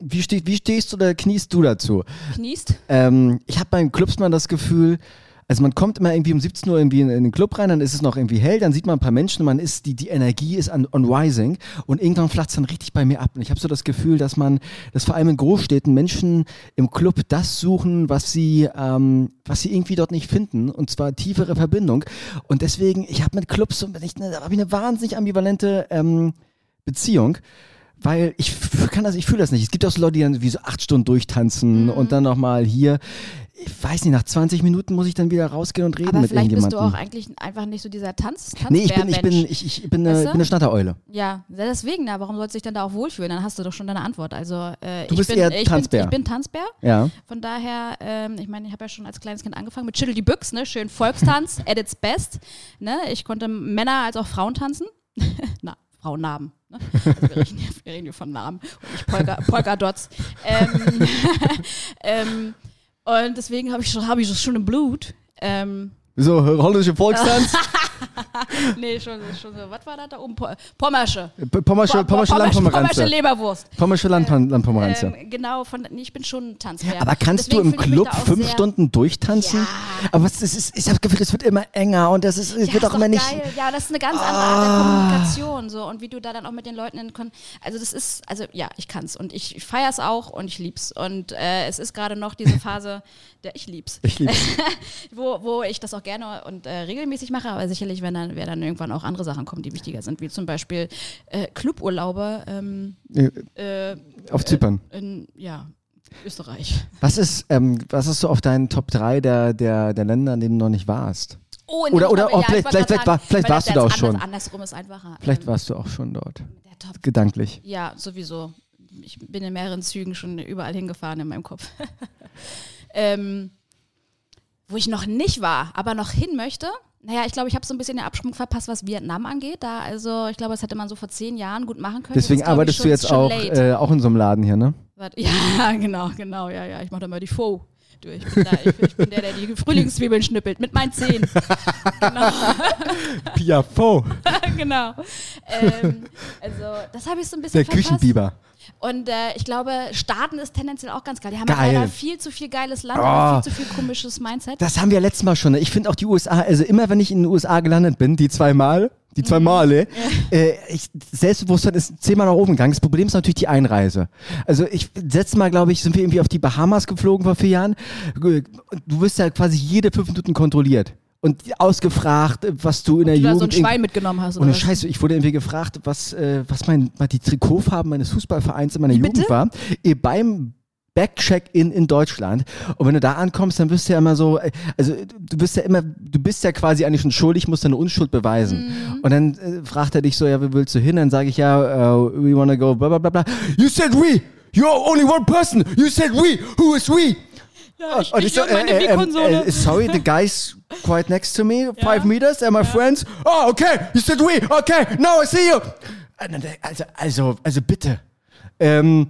Wie, steh, wie stehst du oder kniest du dazu? Kniest? Ähm, ich habe beim Clubs mal das Gefühl, also man kommt immer irgendwie um 17 Uhr irgendwie in, in, den Club rein, dann ist es noch irgendwie hell, dann sieht man ein paar Menschen, man ist, die, die Energie ist on, on rising und irgendwann flacht es dann richtig bei mir ab. Und ich habe so das Gefühl, dass man, dass vor allem in Großstädten Menschen im Club das suchen, was sie, ähm, was sie irgendwie dort nicht finden, und zwar tiefere Verbindung. Und deswegen, ich habe mit Clubs so, ich, ne, habe ich eine wahnsinnig ambivalente ähm, Beziehung weil ich kann das, ich fühle das nicht. Es gibt auch so Leute, die dann wie so acht Stunden durchtanzen mhm. und dann nochmal hier ich weiß nicht, nach 20 Minuten muss ich dann wieder rausgehen und reden Aber mit irgendjemandem. Aber vielleicht bist du auch eigentlich einfach nicht so dieser Tanz, Tanz Nee, ich bin, ich bin, ich, ich bin, eine, weißt du? bin eine Schnattereule. Ja, deswegen, na, warum sollst du dich dann da auch wohlfühlen? Dann hast du doch schon deine Antwort. Also, äh, du bist bin, eher Tanzbär. Ich bin, ich bin Tanzbär. Ja. Von daher, ähm, ich meine, ich habe ja schon als kleines Kind angefangen mit Schüttel die Büchs, ne? schön Volkstanz, [LAUGHS] at its best. Ne? Ich konnte Männer als auch Frauen tanzen. [LAUGHS] na, Frauennamen. Ne? Also wir, reden hier, wir reden hier von Namen und nicht Polka, Polka-Dots. ähm, [LAUGHS] ähm, und deswegen habe ich, hab ich das schon im Blut. Ähm, so, holländische Volkstanz? [LAUGHS] [LAUGHS] nee, schon, schon so, was war das da oben? Pommersche. Pommersche, Pommersche Landpomeranze. Pommersche Leberwurst. Pommersche Landpomeranze. Ähm, genau, von, nee, ich bin schon ein Tanzbär. Aber kannst Deswegen du im Club fünf Stunden durchtanzen? Ja. Aber es ist, ich habe das Gefühl, es wird immer enger und das ist, es ja, wird auch immer nicht. Geil. Ja, das ist eine ganz andere ah. Art der ah. Kommunikation. So, und wie du da dann auch mit den Leuten in Kon Also, das ist, also ja, ich kann's und ich, ich feiere es auch und ich lieb's. Und äh, es ist gerade noch diese Phase, der ich lieb's. Ich lieb's. [LAUGHS] wo, wo ich das auch gerne und äh, regelmäßig mache, aber sicherlich, wenn dann, werden dann irgendwann auch andere Sachen kommen, die wichtiger sind, wie zum Beispiel äh, Cluburlaube. Ähm, äh, auf Zypern. In, ja, Österreich. Was ist, ähm, was ist so auf deinen Top 3 der, der, der Länder, in denen du noch nicht warst? Oh, oder oder auch ja, vielleicht, vielleicht, vielleicht, war, vielleicht warst du da auch schon. Andersrum ist einfacher. Vielleicht ähm, warst du auch schon dort. Gedanklich. Ja, sowieso. Ich bin in mehreren Zügen schon überall hingefahren in meinem Kopf. [LAUGHS] ähm, wo ich noch nicht war, aber noch hin möchte. Naja, ich glaube, ich habe so ein bisschen den Absprung verpasst, was Vietnam angeht. Da, also ich glaube, das hätte man so vor zehn Jahren gut machen können. Deswegen arbeitest du jetzt auch, äh, auch in so einem Laden hier, ne? [LAUGHS] Ja, genau, genau, ja, ja. Ich mache da mal die Faux. Ich bin, da, ich, ich bin der, der die Frühlingszwiebeln schnippelt mit meinen Zehen. genau. [LAUGHS] Pia Faux. [LAUGHS] genau. Ähm, also, das habe ich so ein bisschen Der verpasst. Küchenbiber. Und äh, ich glaube, Staaten ist tendenziell auch ganz geil. Die haben geil. leider viel zu viel geiles Land, oh. viel zu viel komisches Mindset. Das haben wir letztes Mal schon. Ich finde auch die USA, also immer wenn ich in den USA gelandet bin, die zwei Mal, die zwei mhm. Male. Ja. Äh, ich, Selbstbewusstsein ist zehnmal nach oben gegangen. Das Problem ist natürlich die Einreise. Also ich letztes Mal, glaube ich, sind wir irgendwie auf die Bahamas geflogen vor vier Jahren. Du wirst ja quasi jede fünf Minuten kontrolliert und ausgefragt, was du in der du Jugend. Da so ein Schwein mitgenommen hast. Oder und Scheiße, ich wurde irgendwie gefragt, was, äh, was mein, die Trikotfarben meines Fußballvereins in meiner Wie Jugend bitte? war. Beim Backcheck-in in Deutschland. Und wenn du da ankommst, dann bist du ja immer so, äh, also du bist ja immer, du bist ja quasi eigentlich schon schuldig, musst deine Unschuld beweisen. Mhm. Und dann äh, fragt er dich so, ja, wie willst du hin? Dann sage ich ja, uh, we wanna go, bla bla bla bla. You said we! You're only one person! You said we! Who is we? Ja, ich, und ich so, äh, äh, äh, äh, sorry, the guy's quite next to me, five meters, they're my friends. Oh, okay, you said we, okay, now I see you. Also, also, also bitte. Ähm,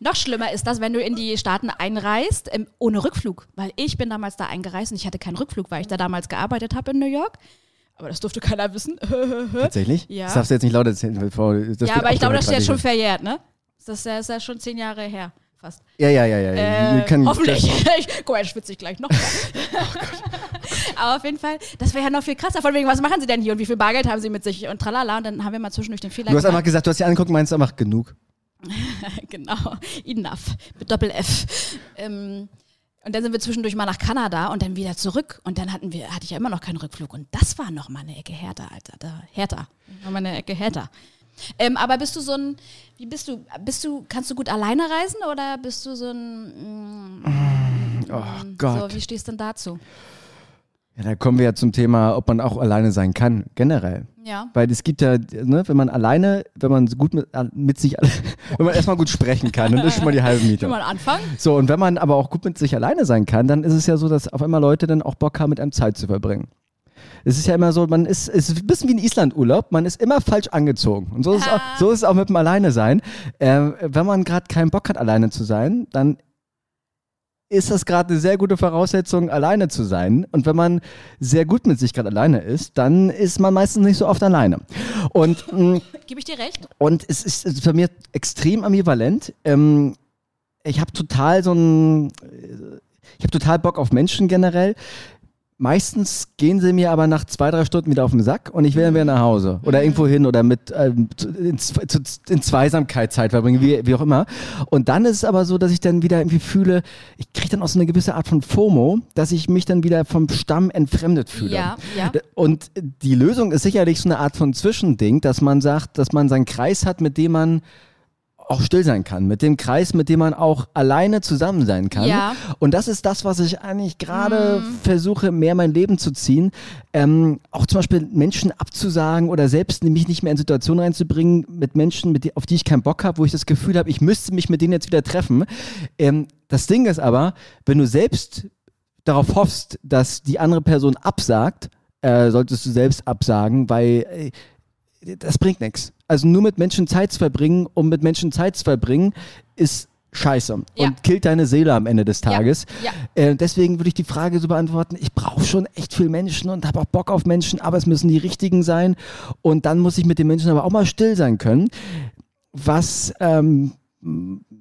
noch schlimmer ist das, wenn du in die Staaten einreist, ähm, ohne Rückflug. Weil ich bin damals da eingereist und ich hatte keinen Rückflug, weil ich da damals gearbeitet habe in New York. Aber das durfte keiner wissen. [LAUGHS] Tatsächlich? Ja. Das darfst du jetzt nicht laut erzählen. Bevor, ja, aber ich glaube, das ist jetzt schon verjährt, ne? Das ist ja schon zehn Jahre her fast. Ja, ja, ja, ja. Äh, hoffentlich. [LAUGHS] Guck mal, schwitze ich gleich noch. oh [LAUGHS] Aber auf jeden Fall, das wäre ja noch viel krasser. Von wegen, was machen sie denn hier und wie viel Bargeld haben sie mit sich und tralala. Und dann haben wir mal zwischendurch den Fehler Du hast gemacht. einfach gesagt, du hast sie angeguckt und meinst einfach genug. [LAUGHS] genau, enough, mit Doppel-F. Ähm, und dann sind wir zwischendurch mal nach Kanada und dann wieder zurück. Und dann hatten wir, hatte ich ja immer noch keinen Rückflug. Und das war noch mal eine Ecke härter, Alter. Da, härter. Noch mal eine Ecke härter. Ähm, aber bist du so ein, wie bist du, bist du, kannst du gut alleine reisen oder bist du so ein, mm, oh Gott. So, wie stehst du denn dazu? Ja, da kommen wir ja zum Thema, ob man auch alleine sein kann, generell. Ja. Weil es gibt ja, ne, wenn man alleine, wenn man gut mit, mit sich, [LAUGHS] wenn man erstmal gut sprechen kann, dann ist schon mal die halbe Miete. [LAUGHS] Schon mal anfangen. So, und wenn man aber auch gut mit sich alleine sein kann, dann ist es ja so, dass auf einmal Leute dann auch Bock haben, mit einem Zeit zu verbringen. Es ist ja immer so, man ist, es ist ein bisschen wie ein Islandurlaub, man ist immer falsch angezogen. Und so ist, es, auch, so ist es auch mit dem Alleine sein. Äh, wenn man gerade keinen Bock hat, alleine zu sein, dann ist das gerade eine sehr gute Voraussetzung, alleine zu sein. Und wenn man sehr gut mit sich gerade alleine ist, dann ist man meistens nicht so oft alleine. Und [LAUGHS] mm, gebe ich dir recht. Und es ist, es ist bei mir extrem ambivalent. Ähm, ich habe total so ein, ich habe total Bock auf Menschen generell. Meistens gehen sie mir aber nach zwei, drei Stunden wieder auf den Sack und ich will dann wieder nach Hause oder irgendwo hin oder mit ähm, in, in, Zweisamkeit Zeit verbringen, wie, wie auch immer. Und dann ist es aber so, dass ich dann wieder irgendwie fühle, ich kriege dann auch so eine gewisse Art von FOMO, dass ich mich dann wieder vom Stamm entfremdet fühle. Ja, ja. Und die Lösung ist sicherlich so eine Art von Zwischending, dass man sagt, dass man seinen Kreis hat, mit dem man auch still sein kann, mit dem Kreis, mit dem man auch alleine zusammen sein kann. Ja. Und das ist das, was ich eigentlich gerade mhm. versuche, mehr mein Leben zu ziehen. Ähm, auch zum Beispiel Menschen abzusagen oder selbst mich nicht mehr in Situationen reinzubringen mit Menschen, mit die, auf die ich keinen Bock habe, wo ich das Gefühl habe, ich müsste mich mit denen jetzt wieder treffen. Ähm, das Ding ist aber, wenn du selbst darauf hoffst, dass die andere Person absagt, äh, solltest du selbst absagen, weil äh, das bringt nichts. Also nur mit Menschen Zeit zu verbringen, um mit Menschen Zeit zu verbringen, ist scheiße ja. und killt deine Seele am Ende des Tages. Ja. Ja. Äh, deswegen würde ich die Frage so beantworten, ich brauche schon echt viel Menschen und habe auch Bock auf Menschen, aber es müssen die richtigen sein und dann muss ich mit den Menschen aber auch mal still sein können, was ähm,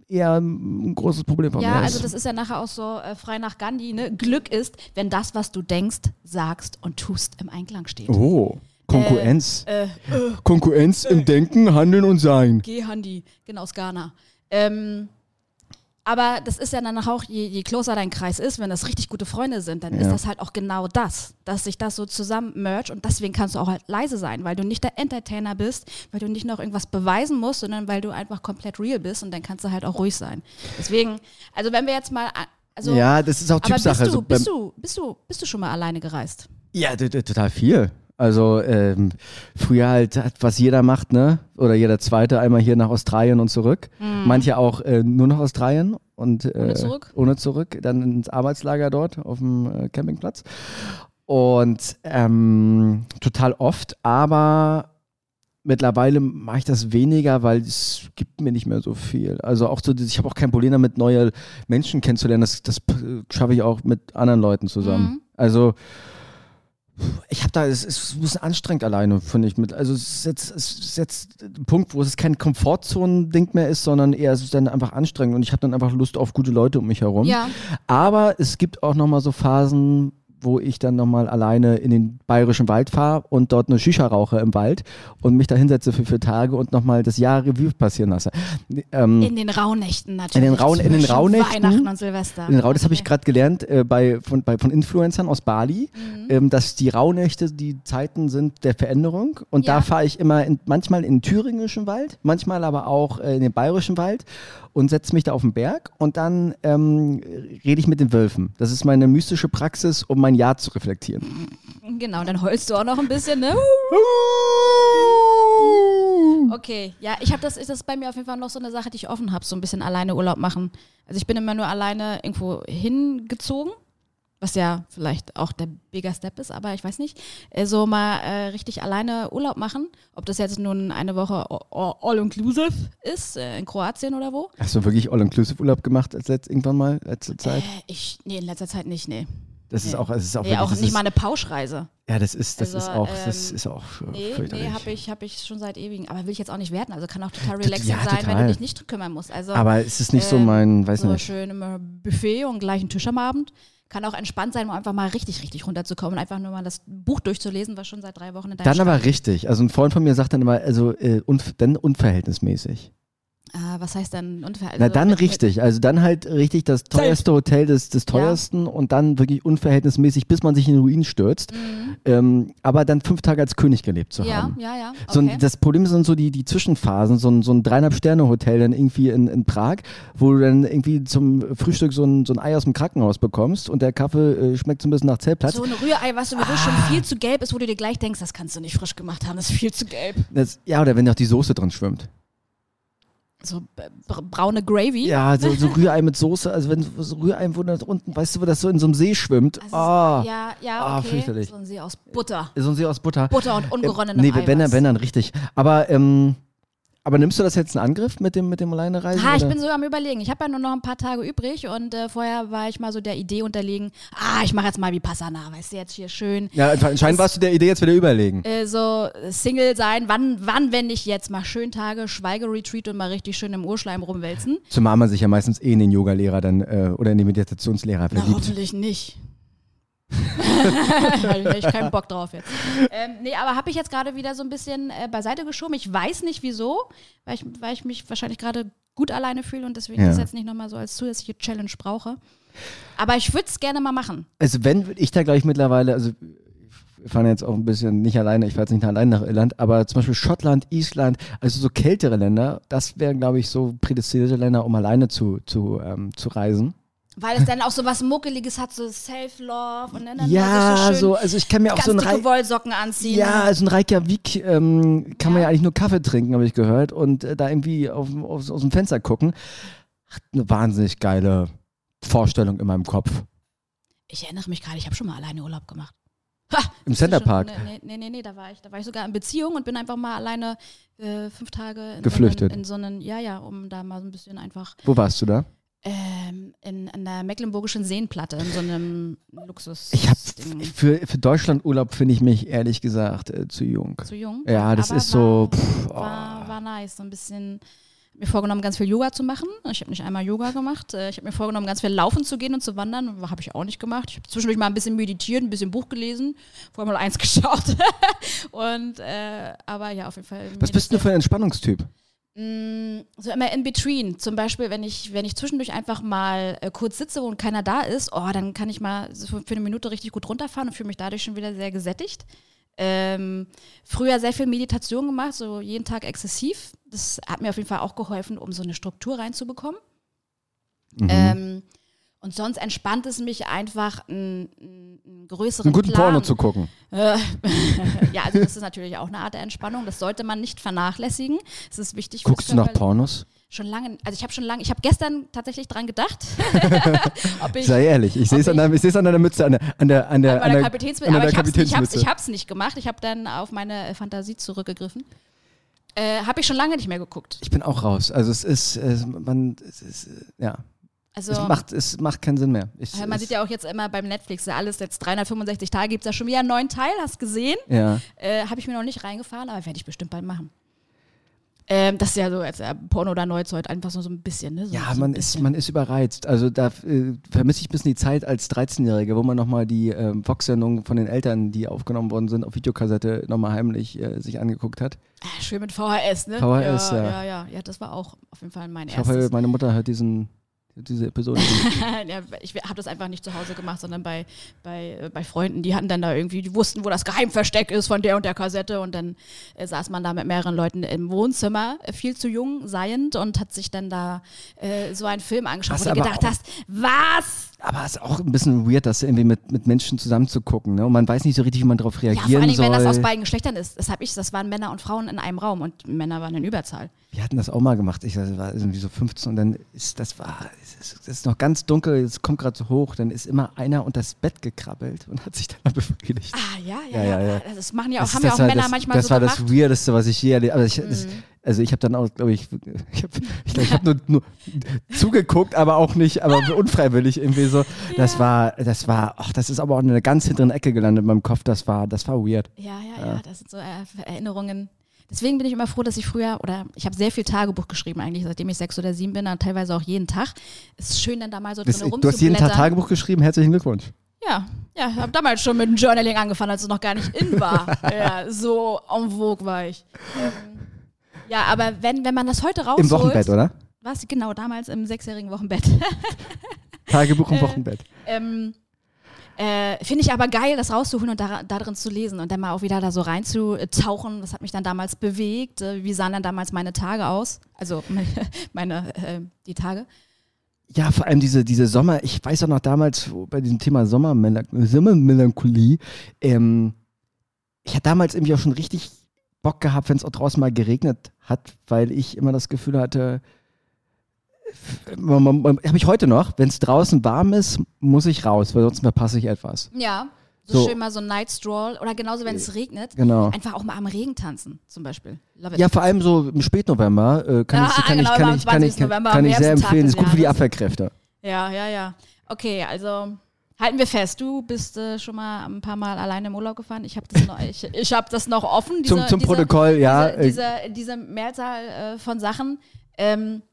eher ein großes Problem von ja, mir ist. Ja, also das ist ja nachher auch so äh, frei nach Gandhi, ne? Glück ist, wenn das, was du denkst, sagst und tust, im Einklang steht. Oh. Konkurrenz. Äh, äh, Konkurrenz im Denken, Handeln und Sein. Geh Handi, genau aus Ghana. Ähm, aber das ist ja dann auch, je, je closer dein Kreis ist, wenn das richtig gute Freunde sind, dann ja. ist das halt auch genau das, dass sich das so zusammen mercht und deswegen kannst du auch halt leise sein, weil du nicht der Entertainer bist, weil du nicht noch irgendwas beweisen musst, sondern weil du einfach komplett real bist und dann kannst du halt auch ruhig sein. Deswegen, also wenn wir jetzt mal, also, ja, das ist auch Typsache. Bist du, bist, du, bist, du, bist du schon mal alleine gereist? Ja, total viel. Also ähm, früher halt, was jeder macht, ne? Oder jeder Zweite einmal hier nach Australien und zurück. Mhm. Manche auch äh, nur nach Australien und äh, ohne zurück. Ohne zurück, dann ins Arbeitslager dort auf dem äh, Campingplatz. Und ähm, total oft, aber mittlerweile mache ich das weniger, weil es gibt mir nicht mehr so viel. Also auch so, ich habe auch kein Problem damit, neue Menschen kennenzulernen. Das, das schaffe ich auch mit anderen Leuten zusammen. Mhm. Also ich habe da, es ist ein bisschen anstrengend alleine, finde ich. Mit, also es ist, jetzt, es ist jetzt ein Punkt, wo es kein Komfortzonen-Ding mehr ist, sondern eher es ist dann einfach anstrengend und ich habe dann einfach Lust auf gute Leute um mich herum. Ja. Aber es gibt auch nochmal so Phasen, wo ich dann nochmal alleine in den bayerischen Wald fahre und dort eine Shisha rauche im Wald und mich da hinsetze für vier Tage und nochmal das Jahr Revue passieren lasse. Ähm, in den Rauhnächten natürlich. In den, Raun, in den Rauhnächten. Weihnachten und Silvester. In den Rauh, das habe ich gerade gelernt äh, bei, von, bei, von Influencern aus Bali, mhm. ähm, dass die Rauhnächte die Zeiten sind der Veränderung und ja. da fahre ich immer in, manchmal in den thüringischen Wald, manchmal aber auch äh, in den bayerischen Wald und setze mich da auf den Berg und dann ähm, rede ich mit den Wölfen. Das ist meine mystische Praxis, um mein Jahr zu reflektieren. Genau, dann heulst du auch noch ein bisschen, ne? Okay, ja, ich habe das, ist das bei mir auf jeden Fall noch so eine Sache, die ich offen habe, so ein bisschen alleine Urlaub machen. Also ich bin immer nur alleine irgendwo hingezogen was ja vielleicht auch der bigger Step ist, aber ich weiß nicht, äh, so mal äh, richtig alleine Urlaub machen, ob das jetzt nun eine Woche all-inclusive ist, äh, in Kroatien oder wo. Hast du wirklich all-inclusive Urlaub gemacht als letzt, irgendwann mal, letzte Zeit? Äh, ich, nee, in letzter Zeit nicht, nee. Das ist auch, es ist auch, nee, auch nicht ist, mal eine Pauschreise. Ja, das ist, das also, ist auch, das ähm, ist auch Nee, nee habe ich, hab ich schon seit ewigen. Aber will ich jetzt auch nicht werten. Also kann auch total relaxing ja, sein, total. wenn du dich nicht kümmern musst. Also, aber es ist nicht ähm, so mein, weiß so nicht. schön immer Buffet und gleich einen Tisch am Abend kann auch entspannt sein, um einfach mal richtig, richtig runterzukommen und einfach nur mal das Buch durchzulesen, was schon seit drei Wochen in deinem Dann aber richtig. Also ein Freund von mir sagt dann immer, also äh, unv dann unverhältnismäßig. Uh, was heißt dann unverhältnismäßig? Na dann richtig, also dann halt richtig das teuerste Hotel des, des teuersten ja. und dann wirklich unverhältnismäßig, bis man sich in den Ruin stürzt. Mhm. Ähm, aber dann fünf Tage als König gelebt zu ja, haben. Ja, ja, okay. so, Das Problem sind so die, die Zwischenphasen, so ein, so ein dreieinhalb Sterne Hotel dann irgendwie in, in Prag, wo du dann irgendwie zum Frühstück so ein, so ein Ei aus dem Krankenhaus bekommst und der Kaffee äh, schmeckt so ein bisschen nach Zeltplatz. So ein Rührei, was sowieso ah. schon viel zu gelb ist, wo du dir gleich denkst, das kannst du nicht frisch gemacht haben, das ist viel zu gelb. Das, ja, oder wenn auch die Soße drin schwimmt so braune Gravy. Ja, so, so [LAUGHS] Rührei mit Soße, also wenn so Rührei, unten, weißt du, wo das so in so einem See schwimmt. Also oh. Ja, ja, okay. fürchterlich. So ein See aus Butter. So ein See aus Butter. Butter und ungeronnenem äh, Nee, wenn dann, wenn dann, richtig. Aber, ähm, aber nimmst du das jetzt in Angriff mit dem, mit dem Alleinereisen? Ah, ich bin so am überlegen. Ich habe ja nur noch ein paar Tage übrig und äh, vorher war ich mal so der Idee unterlegen, ah, ich mache jetzt mal wie Passana, weißt du, jetzt hier schön. Ja, anscheinend warst du der Idee jetzt wieder überlegen. Äh, so Single sein, wann, wann, wenn nicht jetzt mal schön Tage, Schweigeretreat und mal richtig schön im Urschleim rumwälzen. Zumal man sich ja meistens eh in den Yogalehrer dann äh, oder in den Meditationslehrer verliebt. Na, hoffentlich nicht. [LAUGHS] Habe ich keinen Bock drauf jetzt. Ähm, nee, aber habe ich jetzt gerade wieder so ein bisschen äh, beiseite geschoben. Ich weiß nicht wieso, weil ich, weil ich mich wahrscheinlich gerade gut alleine fühle und deswegen ja. das jetzt nicht nochmal so als zusätzliche Challenge brauche. Aber ich würde es gerne mal machen. Also wenn ich da gleich mittlerweile, also wir fahren jetzt auch ein bisschen nicht alleine, ich fahre jetzt nicht allein nach Irland, aber zum Beispiel Schottland, Island, also so kältere Länder, das wären, glaube ich, so prädestinierte Länder, um alleine zu, zu, ähm, zu reisen. Weil es dann auch so was Muckeliges hat, so Self-Love und dann ja, so, so, also ich kann mir auch so ein Re Wollsocken anziehen. Ja, also ein Reykjavik ähm, kann ja. man ja eigentlich nur Kaffee trinken, habe ich gehört, und äh, da irgendwie auf, auf, aus dem Fenster gucken. Hat eine wahnsinnig geile Vorstellung in meinem Kopf. Ich erinnere mich gerade, ich habe schon mal alleine Urlaub gemacht. Ha, Im Centerpark? Nee, nee, nee, nee, da war ich, da war ich sogar in Beziehung und bin einfach mal alleine äh, fünf Tage in geflüchtet. So einen, in so einen, ja, ja, um da mal so ein bisschen einfach. Wo warst du da? Ähm, in, in der Mecklenburgischen Seenplatte, in so einem Luxus. Ich habe für, für Deutschland Urlaub finde ich mich ehrlich gesagt äh, zu jung. Zu jung? Ja, das Aber ist so. Pff, oh. war, war nice, so ein bisschen mir vorgenommen, ganz viel Yoga zu machen. Ich habe nicht einmal Yoga gemacht. Äh, ich habe mir vorgenommen, ganz viel laufen zu gehen und zu wandern. Habe ich auch nicht gemacht. Ich habe zwischendurch mal ein bisschen meditiert, ein bisschen Buch gelesen, vorher mal eins [LAUGHS] geschaut. und äh, aber ja, auf jeden Fall. Was bist du für ein Entspannungstyp? Mm, so immer in between. Zum Beispiel, wenn ich, wenn ich zwischendurch einfach mal äh, kurz sitze und keiner da ist, oh, dann kann ich mal so für eine Minute richtig gut runterfahren und fühle mich dadurch schon wieder sehr gesättigt. Ähm, früher sehr viel Meditation gemacht, so jeden Tag exzessiv. Das hat mir auf jeden Fall auch geholfen, um so eine Struktur reinzubekommen. Mhm. Ähm, und sonst entspannt es mich einfach, einen, einen größeren Einen guten Plan. Porno zu gucken. Äh, [LAUGHS] ja, also das ist natürlich auch eine Art der Entspannung. Das sollte man nicht vernachlässigen. Es ist wichtig. Guckst du noch Pornos? Schon lange, also ich habe schon lange, ich habe gestern tatsächlich dran gedacht. [LAUGHS] ich, Sei ehrlich, ich sehe es an, an, deiner Mütze, an der, an der, an der, an der Kapitänsmütze. Aber ich habe es nicht gemacht, ich habe dann auf meine Fantasie zurückgegriffen. Äh, habe ich schon lange nicht mehr geguckt. Ich bin auch raus. Also es ist, äh, man, es ist, äh, ja. Also, es, macht, es macht keinen Sinn mehr. Ich, man sieht ja auch jetzt immer beim Netflix, alles jetzt 365 Tage gibt es ja schon wieder einen neuen Teil, hast gesehen? Ja. Äh, Habe ich mir noch nicht reingefahren, aber werde ich bestimmt bald machen. Ähm, das ist ja so als äh, Porno oder Neuzeit einfach so, so ein bisschen. Ne? So, ja, so man, ist, man ist überreizt. Also da äh, vermisse ich ein bisschen die Zeit als 13-Jährige, wo man nochmal die äh, Vox-Sendungen von den Eltern, die aufgenommen worden sind, auf Videokassette nochmal heimlich äh, sich angeguckt hat. Ah, schön mit VHS, ne? VHS, ja. Ja, ja, ja. ja das war auch auf jeden Fall mein ich erstes. Ich hoffe, meine Mutter hört diesen diese Episode. [LAUGHS] ja, ich habe das einfach nicht zu Hause gemacht, sondern bei, bei, äh, bei Freunden, die hatten dann da irgendwie, die wussten, wo das Geheimversteck ist von der und der Kassette und dann äh, saß man da mit mehreren Leuten im Wohnzimmer, äh, viel zu jung seiend und hat sich dann da äh, so einen Film angeschaut, was wo du gedacht hast, was? Aber es ist auch ein bisschen weird, das irgendwie mit, mit Menschen zusammen zu gucken. Ne? Und man weiß nicht so richtig, wie man darauf reagieren soll. Ja, vor allem, soll. wenn das aus beiden Geschlechtern ist. Das habe ich, das waren Männer und Frauen in einem Raum und Männer waren in Überzahl. Wir hatten das auch mal gemacht. Ich das war irgendwie so 15 und dann ist das war, das ist noch ganz dunkel, es kommt gerade so hoch, dann ist immer einer unter das Bett gekrabbelt und hat sich dann [LAUGHS] befriedigt. Ah, ja, ja, ja. ja, ja. Das machen ja auch, das, haben ja auch Männer das, manchmal das so gemacht. Das war das Weirdeste, was ich je erlebt habe. Also ich, mhm. also ich habe dann auch, glaube ich, ich habe ich, ich hab nur, nur zugeguckt, aber auch nicht, aber [LAUGHS] unfreiwillig irgendwie so. Das war, das war, ach, das ist aber auch in einer ganz hinteren Ecke gelandet in meinem Kopf. Das war, das war weird. Ja, ja, ja, das sind so Erinnerungen. Deswegen bin ich immer froh, dass ich früher, oder ich habe sehr viel Tagebuch geschrieben eigentlich, seitdem ich sechs oder sieben bin, dann teilweise auch jeden Tag. Es ist schön, dann da mal so drin rumzublättern. Du hast jeden Tag Tagebuch geschrieben, herzlichen Glückwunsch. Ja, ja, ich habe damals schon mit dem Journaling angefangen, als es noch gar nicht in war. [LAUGHS] ja, so en vogue war ich. Ähm, Ja, aber wenn, wenn man das heute rausholt. Im Wochenbett, oder? Was? Genau, damals im sechsjährigen Wochenbett. Tagebuch im [LAUGHS] äh, Wochenbett. Ähm, äh, Finde ich aber geil, das rauszuholen und da, da, drin zu lesen und dann mal auch wieder da so reinzutauchen. Das hat mich dann damals bewegt. Äh, wie sahen dann damals meine Tage aus? Also [LAUGHS] meine, äh, die Tage. Ja, vor allem diese, diese Sommer, ich weiß auch noch damals bei diesem Thema Sommermelancholie, ähm, ich hatte damals irgendwie auch schon richtig Bock gehabt, wenn es auch draußen mal geregnet hat, weil ich immer das Gefühl hatte, habe ich heute noch, wenn es draußen warm ist, muss ich raus, weil sonst verpasse ich etwas. Ja. So, so, schön mal so ein Night Stroll oder genauso, wenn es regnet, genau. einfach auch mal am Regen tanzen, zum Beispiel. Ja, vor allem so im Spätnovember äh, kann, ja, ich, kann, genau, ich, kann, ich, kann, ich, kann, kann ich sehr empfehlen. Ist gut für die Abwehrkräfte. Ja, ja, ja. Okay, also halten wir fest, du bist äh, schon mal ein paar Mal alleine im Urlaub gefahren. Ich habe das, noch, ich, ich hab das noch offen. Diese, zum zum diese, Protokoll, ja. Diese, diese, diese Mehrzahl äh, von Sachen. Ähm,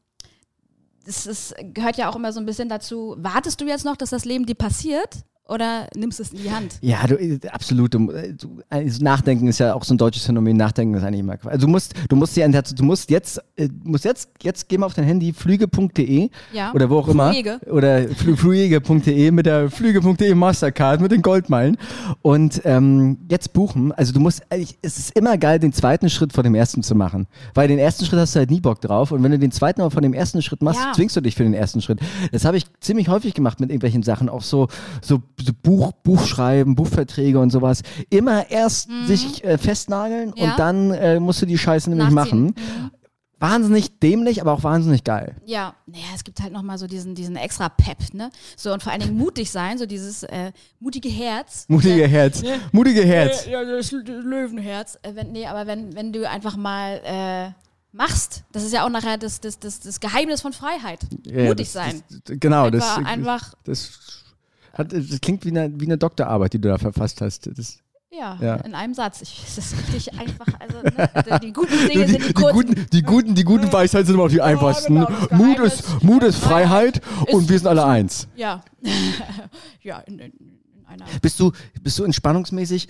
das gehört ja auch immer so ein bisschen dazu. Wartest du jetzt noch, dass das Leben dir passiert? Oder nimmst es in die Hand? Ja, du, absolut. Du, du, also Nachdenken ist ja auch so ein deutsches Phänomen. Nachdenken ist eigentlich immer Also du musst, du musst dir du musst jetzt, äh, musst jetzt, jetzt geh mal auf dein Handy flüge.de ja. oder wo auch immer. Flüge. Oder flüge.de mit der flüge.de Mastercard mit den Goldmeilen und ähm, jetzt buchen. Also du musst, es ist immer geil, den zweiten Schritt vor dem ersten zu machen, weil den ersten Schritt hast du halt nie Bock drauf und wenn du den zweiten aber von dem ersten Schritt machst, ja. zwingst du dich für den ersten Schritt. Das habe ich ziemlich häufig gemacht mit irgendwelchen Sachen, auch so so Buch, Buchschreiben, Buchverträge und sowas, immer erst mhm. sich äh, festnageln ja. und dann äh, musst du die Scheiße nämlich Nachziehen. machen. Mhm. Wahnsinnig dämlich, aber auch wahnsinnig geil. Ja, naja, es gibt halt nochmal so diesen, diesen extra Pep, ne? So und vor allen Dingen mutig sein, so dieses äh, mutige Herz. Mutige äh, Herz. Ne? Mutige Herz. Ja, das Löwenherz. Äh, wenn, nee, aber wenn, wenn du einfach mal äh, machst. Das ist ja auch nachher das, das, das, das Geheimnis von Freiheit. Ja, Mutig das, sein. Das, genau, einfach, das, einfach das hat, das klingt wie eine, wie eine Doktorarbeit, die du da verfasst hast. Das, ja, ja, in einem Satz. Ich, das ist richtig einfach. Also, ne, die guten [LAUGHS] Dinge die, sind die, die guten. Die guten, die guten Weisheiten sind immer auch die einfachsten. Ja, genau, Mut, ist, Mut ist Freiheit ist, und wir sind alle eins. Ja. [LAUGHS] ja, in, in, einer. Bist du, bist du entspannungsmäßig?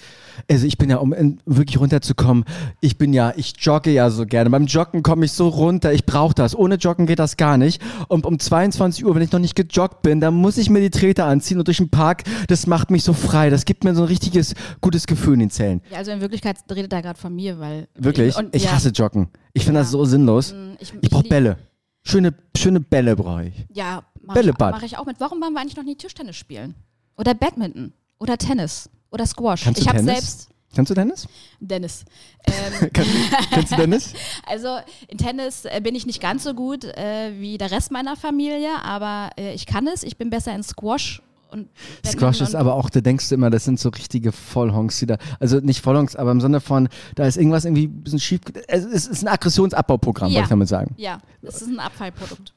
Also ich bin ja, um wirklich runterzukommen, ich bin ja, ich jogge ja so gerne. Beim Joggen komme ich so runter, ich brauche das. Ohne Joggen geht das gar nicht. Und um 22 Uhr, wenn ich noch nicht gejoggt bin, dann muss ich mir die Treter anziehen und durch den Park, das macht mich so frei. Das gibt mir so ein richtiges, gutes Gefühl in den Zellen. Ja, also in Wirklichkeit redet er gerade von mir, weil... Wirklich? Und, ich ja. hasse Joggen. Ich finde ja. das so sinnlos. Mm, ich, ich, ich brauche Bälle. Schöne, schöne Bälle brauche ich. Ja, mache ich, mach ich auch mit. Warum wollen wir eigentlich noch nie Tischtennis spielen? Oder Badminton? Oder Tennis. Oder Squash. Kannst ich habe selbst. Kannst du Tennis? Dennis. [LAUGHS] Ähm, Kann, kannst du Tennis? [LAUGHS] Also in Tennis äh, bin ich nicht ganz so gut äh, wie der Rest meiner Familie, aber äh, ich kann es. Ich bin besser in Squash und Squash ist aber auch, da denkst du immer, das sind so richtige Vollhonks, die da, also nicht Vollhonks, aber im Sinne von, da ist irgendwas irgendwie ein bisschen schief. Es ist ein Aggressionsabbauprogramm, ja. wollte ich damit sagen. Ja, es ist ein Abfallprodukt.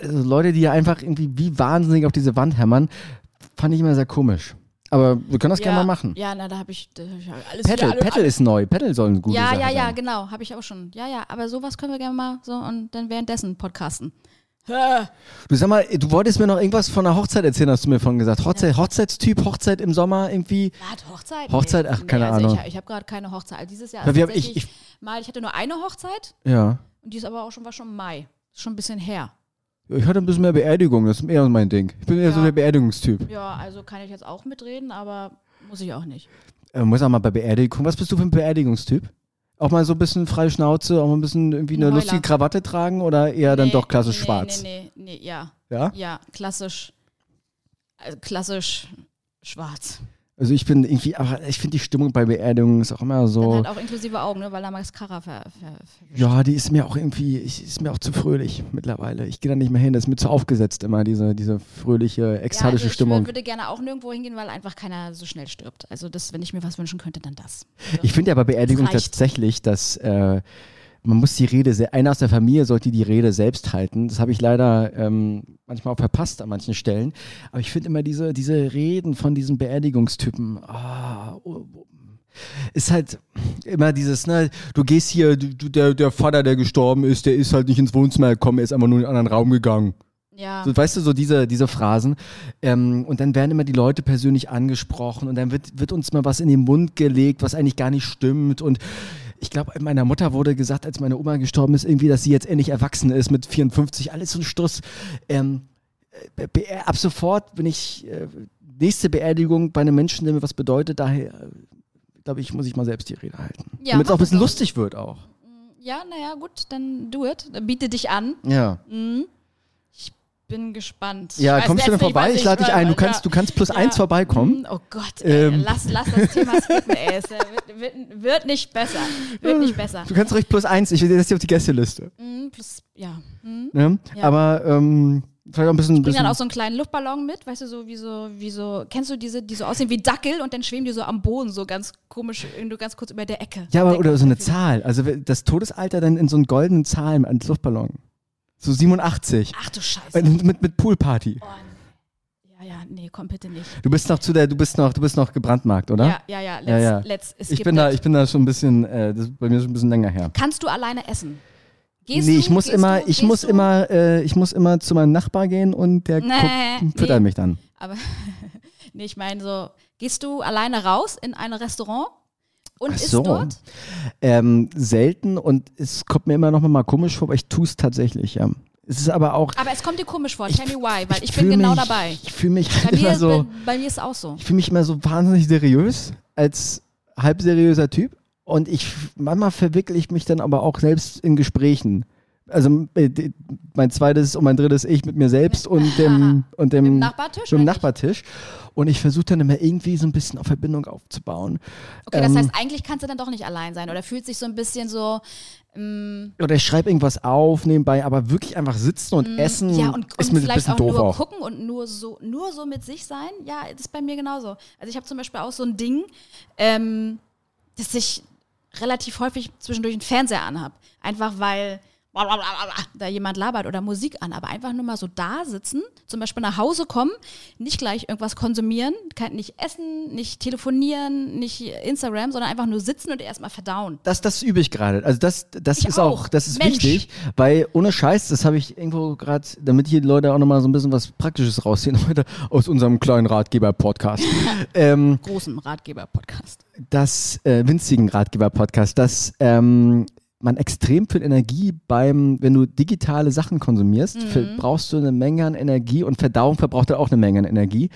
Also Leute, die ja einfach irgendwie wie wahnsinnig auf diese Wand hämmern, fand ich immer sehr komisch. Aber wir können das ja, gerne mal machen. Ja, na, da habe ich, hab ich alles Pedal, alle, Pedal ist neu. Pedal soll ein gutes Ja, Sache ja, ja, sein. genau. Habe ich auch schon. Ja, ja, aber sowas können wir gerne mal so und dann währenddessen podcasten. Du sag mal, du wolltest mir noch irgendwas von der Hochzeit erzählen, hast du mir vorhin gesagt. Hochzeit, ja. Hochzeitstyp, Hochzeit im Sommer irgendwie. Was, Hochzeit? Hochzeit, ach, keine nee, also Ahnung. Ich, ich habe gerade keine Hochzeit. Also dieses Jahr ja, hab, ich, ich, mal, ich hatte nur eine Hochzeit. Ja. Und die ist aber auch schon, war schon Mai. Ist schon ein bisschen her. Ich hatte ein bisschen mehr Beerdigung, das ist eher mein Ding. Ich bin eher ja. so der Beerdigungstyp. Ja, also kann ich jetzt auch mitreden, aber muss ich auch nicht. Äh, muss auch mal bei Beerdigung. Was bist du für ein Beerdigungstyp? Auch mal so ein bisschen freie Schnauze, auch mal ein bisschen irgendwie eine Heuler. lustige Krawatte tragen oder eher nee, dann doch klassisch nee, schwarz? Nee, nee, nee, ja. Ja? Ja, klassisch. Also klassisch schwarz. Also ich bin irgendwie, aber ich finde die Stimmung bei Beerdigungen ist auch immer so. Dann halt auch inklusive Augen, ne? weil da Mascara ver, ver, ver Ja, die ist mir auch irgendwie, ich, ist mir auch zu fröhlich mittlerweile. Ich gehe da nicht mehr hin, das ist mir zu aufgesetzt immer, diese, diese fröhliche, ekstatische ja, also Stimmung. Ich würde gerne auch nirgendwo hingehen, weil einfach keiner so schnell stirbt. Also das, wenn ich mir was wünschen könnte, dann das. Also ich finde ja bei Beerdigung tatsächlich, dass äh, man muss die Rede, einer aus der Familie sollte die Rede selbst halten. Das habe ich leider ähm, manchmal auch verpasst an manchen Stellen. Aber ich finde immer diese, diese Reden von diesen Beerdigungstypen, oh, oh, ist halt immer dieses, ne, du gehst hier, du, der, der Vater, der gestorben ist, der ist halt nicht ins Wohnzimmer gekommen, er ist einfach nur in einen anderen Raum gegangen. Ja. So, weißt du, so diese, diese Phrasen. Ähm, und dann werden immer die Leute persönlich angesprochen und dann wird, wird uns mal was in den Mund gelegt, was eigentlich gar nicht stimmt. Und ich glaube, meiner Mutter wurde gesagt, als meine Oma gestorben ist, irgendwie, dass sie jetzt endlich erwachsen ist mit 54, alles so ein Struss. Ähm, äh, ab sofort bin ich äh, nächste Beerdigung bei einem Menschen, der mir was bedeutet, daher äh, glaube ich, muss ich mal selbst die Rede halten. Ja, Damit es auch ein bisschen lustig wird auch. Ja, naja, gut, dann do it. Biete dich an. Ja. Mhm bin gespannt. Ja, kommst du mir vorbei? Ich, lade dich ein. Du kannst, du kannst plus ja. eins vorbeikommen. Hm, oh Gott, ey, ähm. lass, lass das Thema skippen, ey. Es wird, wird, nicht besser. Wird nicht besser. Du kannst ruhig plus eins. Ich will das hier auf die Gästeliste. Mm, plus, ja. Mm. ja. Aber, ähm, Vielleicht auch ein bisschen. Ich bring dann auch so einen kleinen Luftballon mit, weißt du, so wie so, wie so, kennst du diese, die so aussehen wie Dackel und dann schweben die so am Boden, so ganz komisch, nur ganz kurz über der Ecke. Ja, aber, oder so eine Zahl. Also das Todesalter dann in so einen goldenen Zahlen als Luftballon. So 87. Ach du Scheiße. Mit, mit Poolparty. Oh, ja, ja, nee, komm bitte nicht. Du bist noch zu der, du bist noch, du bist noch gebrandmarkt, oder? Ja, ja, ja. Let's, ja, ja. Let's, ich bin da, ich bin da schon ein bisschen, äh, das ist bei mir schon ein bisschen länger her. Kannst du alleine essen? Gehst nee, du, ich muss immer, ich muss du? immer, äh, ich muss immer zu meinem Nachbar gehen und der nee, guckt, füttert nee. mich dann. Aber [LAUGHS] nee, ich meine so, gehst du alleine raus in ein Restaurant? Und Ach so. ist dort? Ähm, selten und es kommt mir immer noch mal komisch vor, aber ich tue es tatsächlich, ja. Es ist aber auch. Aber es kommt dir komisch vor, tell me why, weil ich, ich bin genau mich, dabei. Ich fühle mich halt bei [LAUGHS] immer mir, so. Bei, bei, mir ist es auch so. Ich fühle mich immer so wahnsinnig seriös als halbseriöser Typ. Und ich manchmal verwickle ich mich dann aber auch selbst in Gesprächen. Also äh, mein zweites und mein drittes Ich mit mir selbst und [LAUGHS] dem und dem, dem Nachbartisch. Dem Nachbartisch. Und ich versuche dann immer irgendwie so ein bisschen auf Verbindung aufzubauen. Okay, das ähm, heißt, eigentlich kannst du dann doch nicht allein sein oder fühlt sich so ein bisschen so. Ähm, oder ich schreibe irgendwas auf nebenbei, aber wirklich einfach sitzen und mm, essen ja, und, ist und mir vielleicht ein bisschen auch nur auch. gucken und nur so, nur so mit sich sein. Ja, das ist bei mir genauso. Also ich habe zum Beispiel auch so ein Ding, ähm, dass ich relativ häufig zwischendurch einen Fernseher anhab. Einfach weil da jemand labert oder Musik an, aber einfach nur mal so da sitzen, zum Beispiel nach Hause kommen, nicht gleich irgendwas konsumieren, kann nicht essen, nicht telefonieren, nicht Instagram, sondern einfach nur sitzen und erstmal verdauen. Das, das übe ich gerade. Also das, das ist auch. auch, das ist Mensch. wichtig, weil ohne Scheiß, das habe ich irgendwo gerade, damit hier die Leute auch nochmal so ein bisschen was Praktisches rausziehen [LAUGHS] heute aus unserem kleinen Ratgeber-Podcast. [LAUGHS] ähm, Großen Ratgeber-Podcast. Das äh, winzigen Ratgeber-Podcast, das ähm, man extrem viel Energie beim, wenn du digitale Sachen konsumierst, mhm. brauchst du eine Menge an Energie und Verdauung verbraucht auch eine Menge an Energie.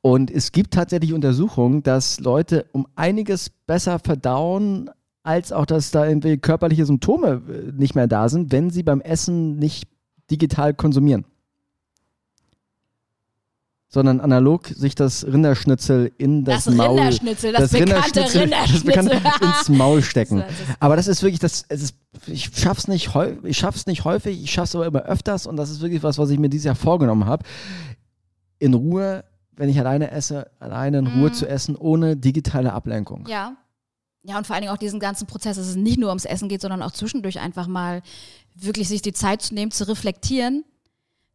Und es gibt tatsächlich Untersuchungen, dass Leute um einiges besser verdauen, als auch, dass da irgendwie körperliche Symptome äh, nicht mehr da sind, wenn sie beim Essen nicht digital konsumieren sondern analog sich das Rinderschnitzel in das, das Maul. Rinderschnitzel, das, das bekannte Rinderschnitzel, Rinderschnitzel. [LAUGHS] Das bekannte [LAUGHS] ins Maul stecken. Aber das ist wirklich, das, es ist, ich schaff's nicht häufig, ich schaff's nicht häufig, ich schaff's aber immer öfters und das ist wirklich was, was ich mir dieses Jahr vorgenommen habe. In Ruhe, wenn ich alleine esse, alleine in Ruhe mm. zu essen, ohne digitale Ablenkung. Ja. Ja, und vor allen Dingen auch diesen ganzen Prozess, dass es nicht nur ums Essen geht, sondern auch zwischendurch einfach mal wirklich sich die Zeit zu nehmen, zu reflektieren.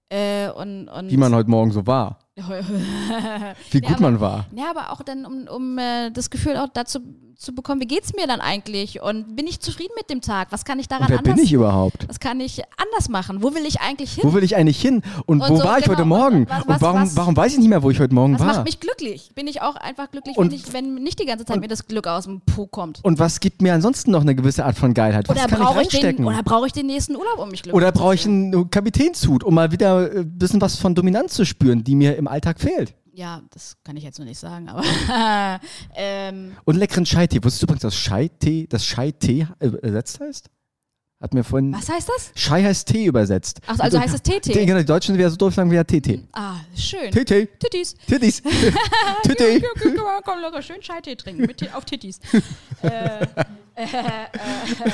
Äh, und, und Wie man heute Morgen so war. [LAUGHS] Wie gut ja, aber, man war. Ja, aber auch dann, um, um äh, das Gefühl auch dazu zu bekommen, wie geht es mir dann eigentlich und bin ich zufrieden mit dem Tag? Was kann ich daran und wer anders? bin ich überhaupt? Was kann ich anders machen? Wo will ich eigentlich hin? Wo will ich eigentlich hin? Und, und wo so, war ich genau, heute Morgen? Was, was, und warum, was, warum weiß ich nicht mehr, wo ich heute Morgen was war? Das macht mich glücklich. Bin ich auch einfach glücklich, wenn, ich, wenn nicht die ganze Zeit mir das Glück aus dem Po kommt. Und was gibt mir ansonsten noch eine gewisse Art von Geilheit? Was oder brauche ich, den, oder brauche ich den nächsten Urlaub, um mich glücklich Oder brauche ich einen Kapitänshut, um mal wieder ein bisschen was von Dominanz zu spüren, die mir im Alltag fehlt? Ja, das kann ich jetzt noch nicht sagen, aber. [LAUGHS] ähm, Und leckeren Chai-Tee. Wusstest du übrigens, dass Chai-Tee, das Chai-Tee übersetzt heißt? Hat mir vorhin. Was heißt das? Chai heißt Tee übersetzt. Ach, also heißt es Tee-Tee. Genau, die Deutschen wären so doof, sagen wir ja Tee-Tee. Ah, schön. Tee-Tee. Tittis. Tittis. Tittis. Komm, locker schön Chai-Tee trinken mit, auf Tittis. [LAUGHS] äh, äh, äh, äh,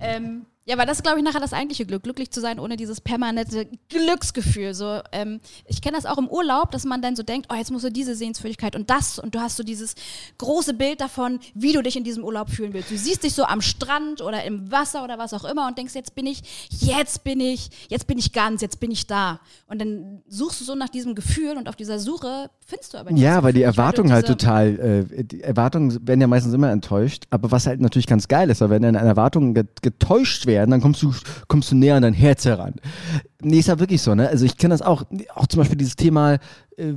ähm, ja, aber das ist, glaube ich, nachher das eigentliche Glück, glücklich zu sein, ohne dieses permanente Glücksgefühl. So, ähm, ich kenne das auch im Urlaub, dass man dann so denkt, oh, jetzt musst du diese Sehenswürdigkeit und das und du hast so dieses große Bild davon, wie du dich in diesem Urlaub fühlen willst. Du siehst dich so am Strand oder im Wasser oder was auch immer und denkst, jetzt bin ich, jetzt bin ich, jetzt bin ich ganz, jetzt bin ich da. Und dann suchst du so nach diesem Gefühl und auf dieser Suche findest du aber nicht. Ja, weil die Erwartungen halt total, äh, die Erwartungen werden ja meistens immer enttäuscht, aber was halt natürlich ganz geil ist, weil wenn deine Erwartungen getäuscht werden, werden, dann kommst du, kommst du näher an dein Herz heran. Nee, ist ja wirklich so, ne? Also ich kenne das auch, auch zum Beispiel dieses Thema äh,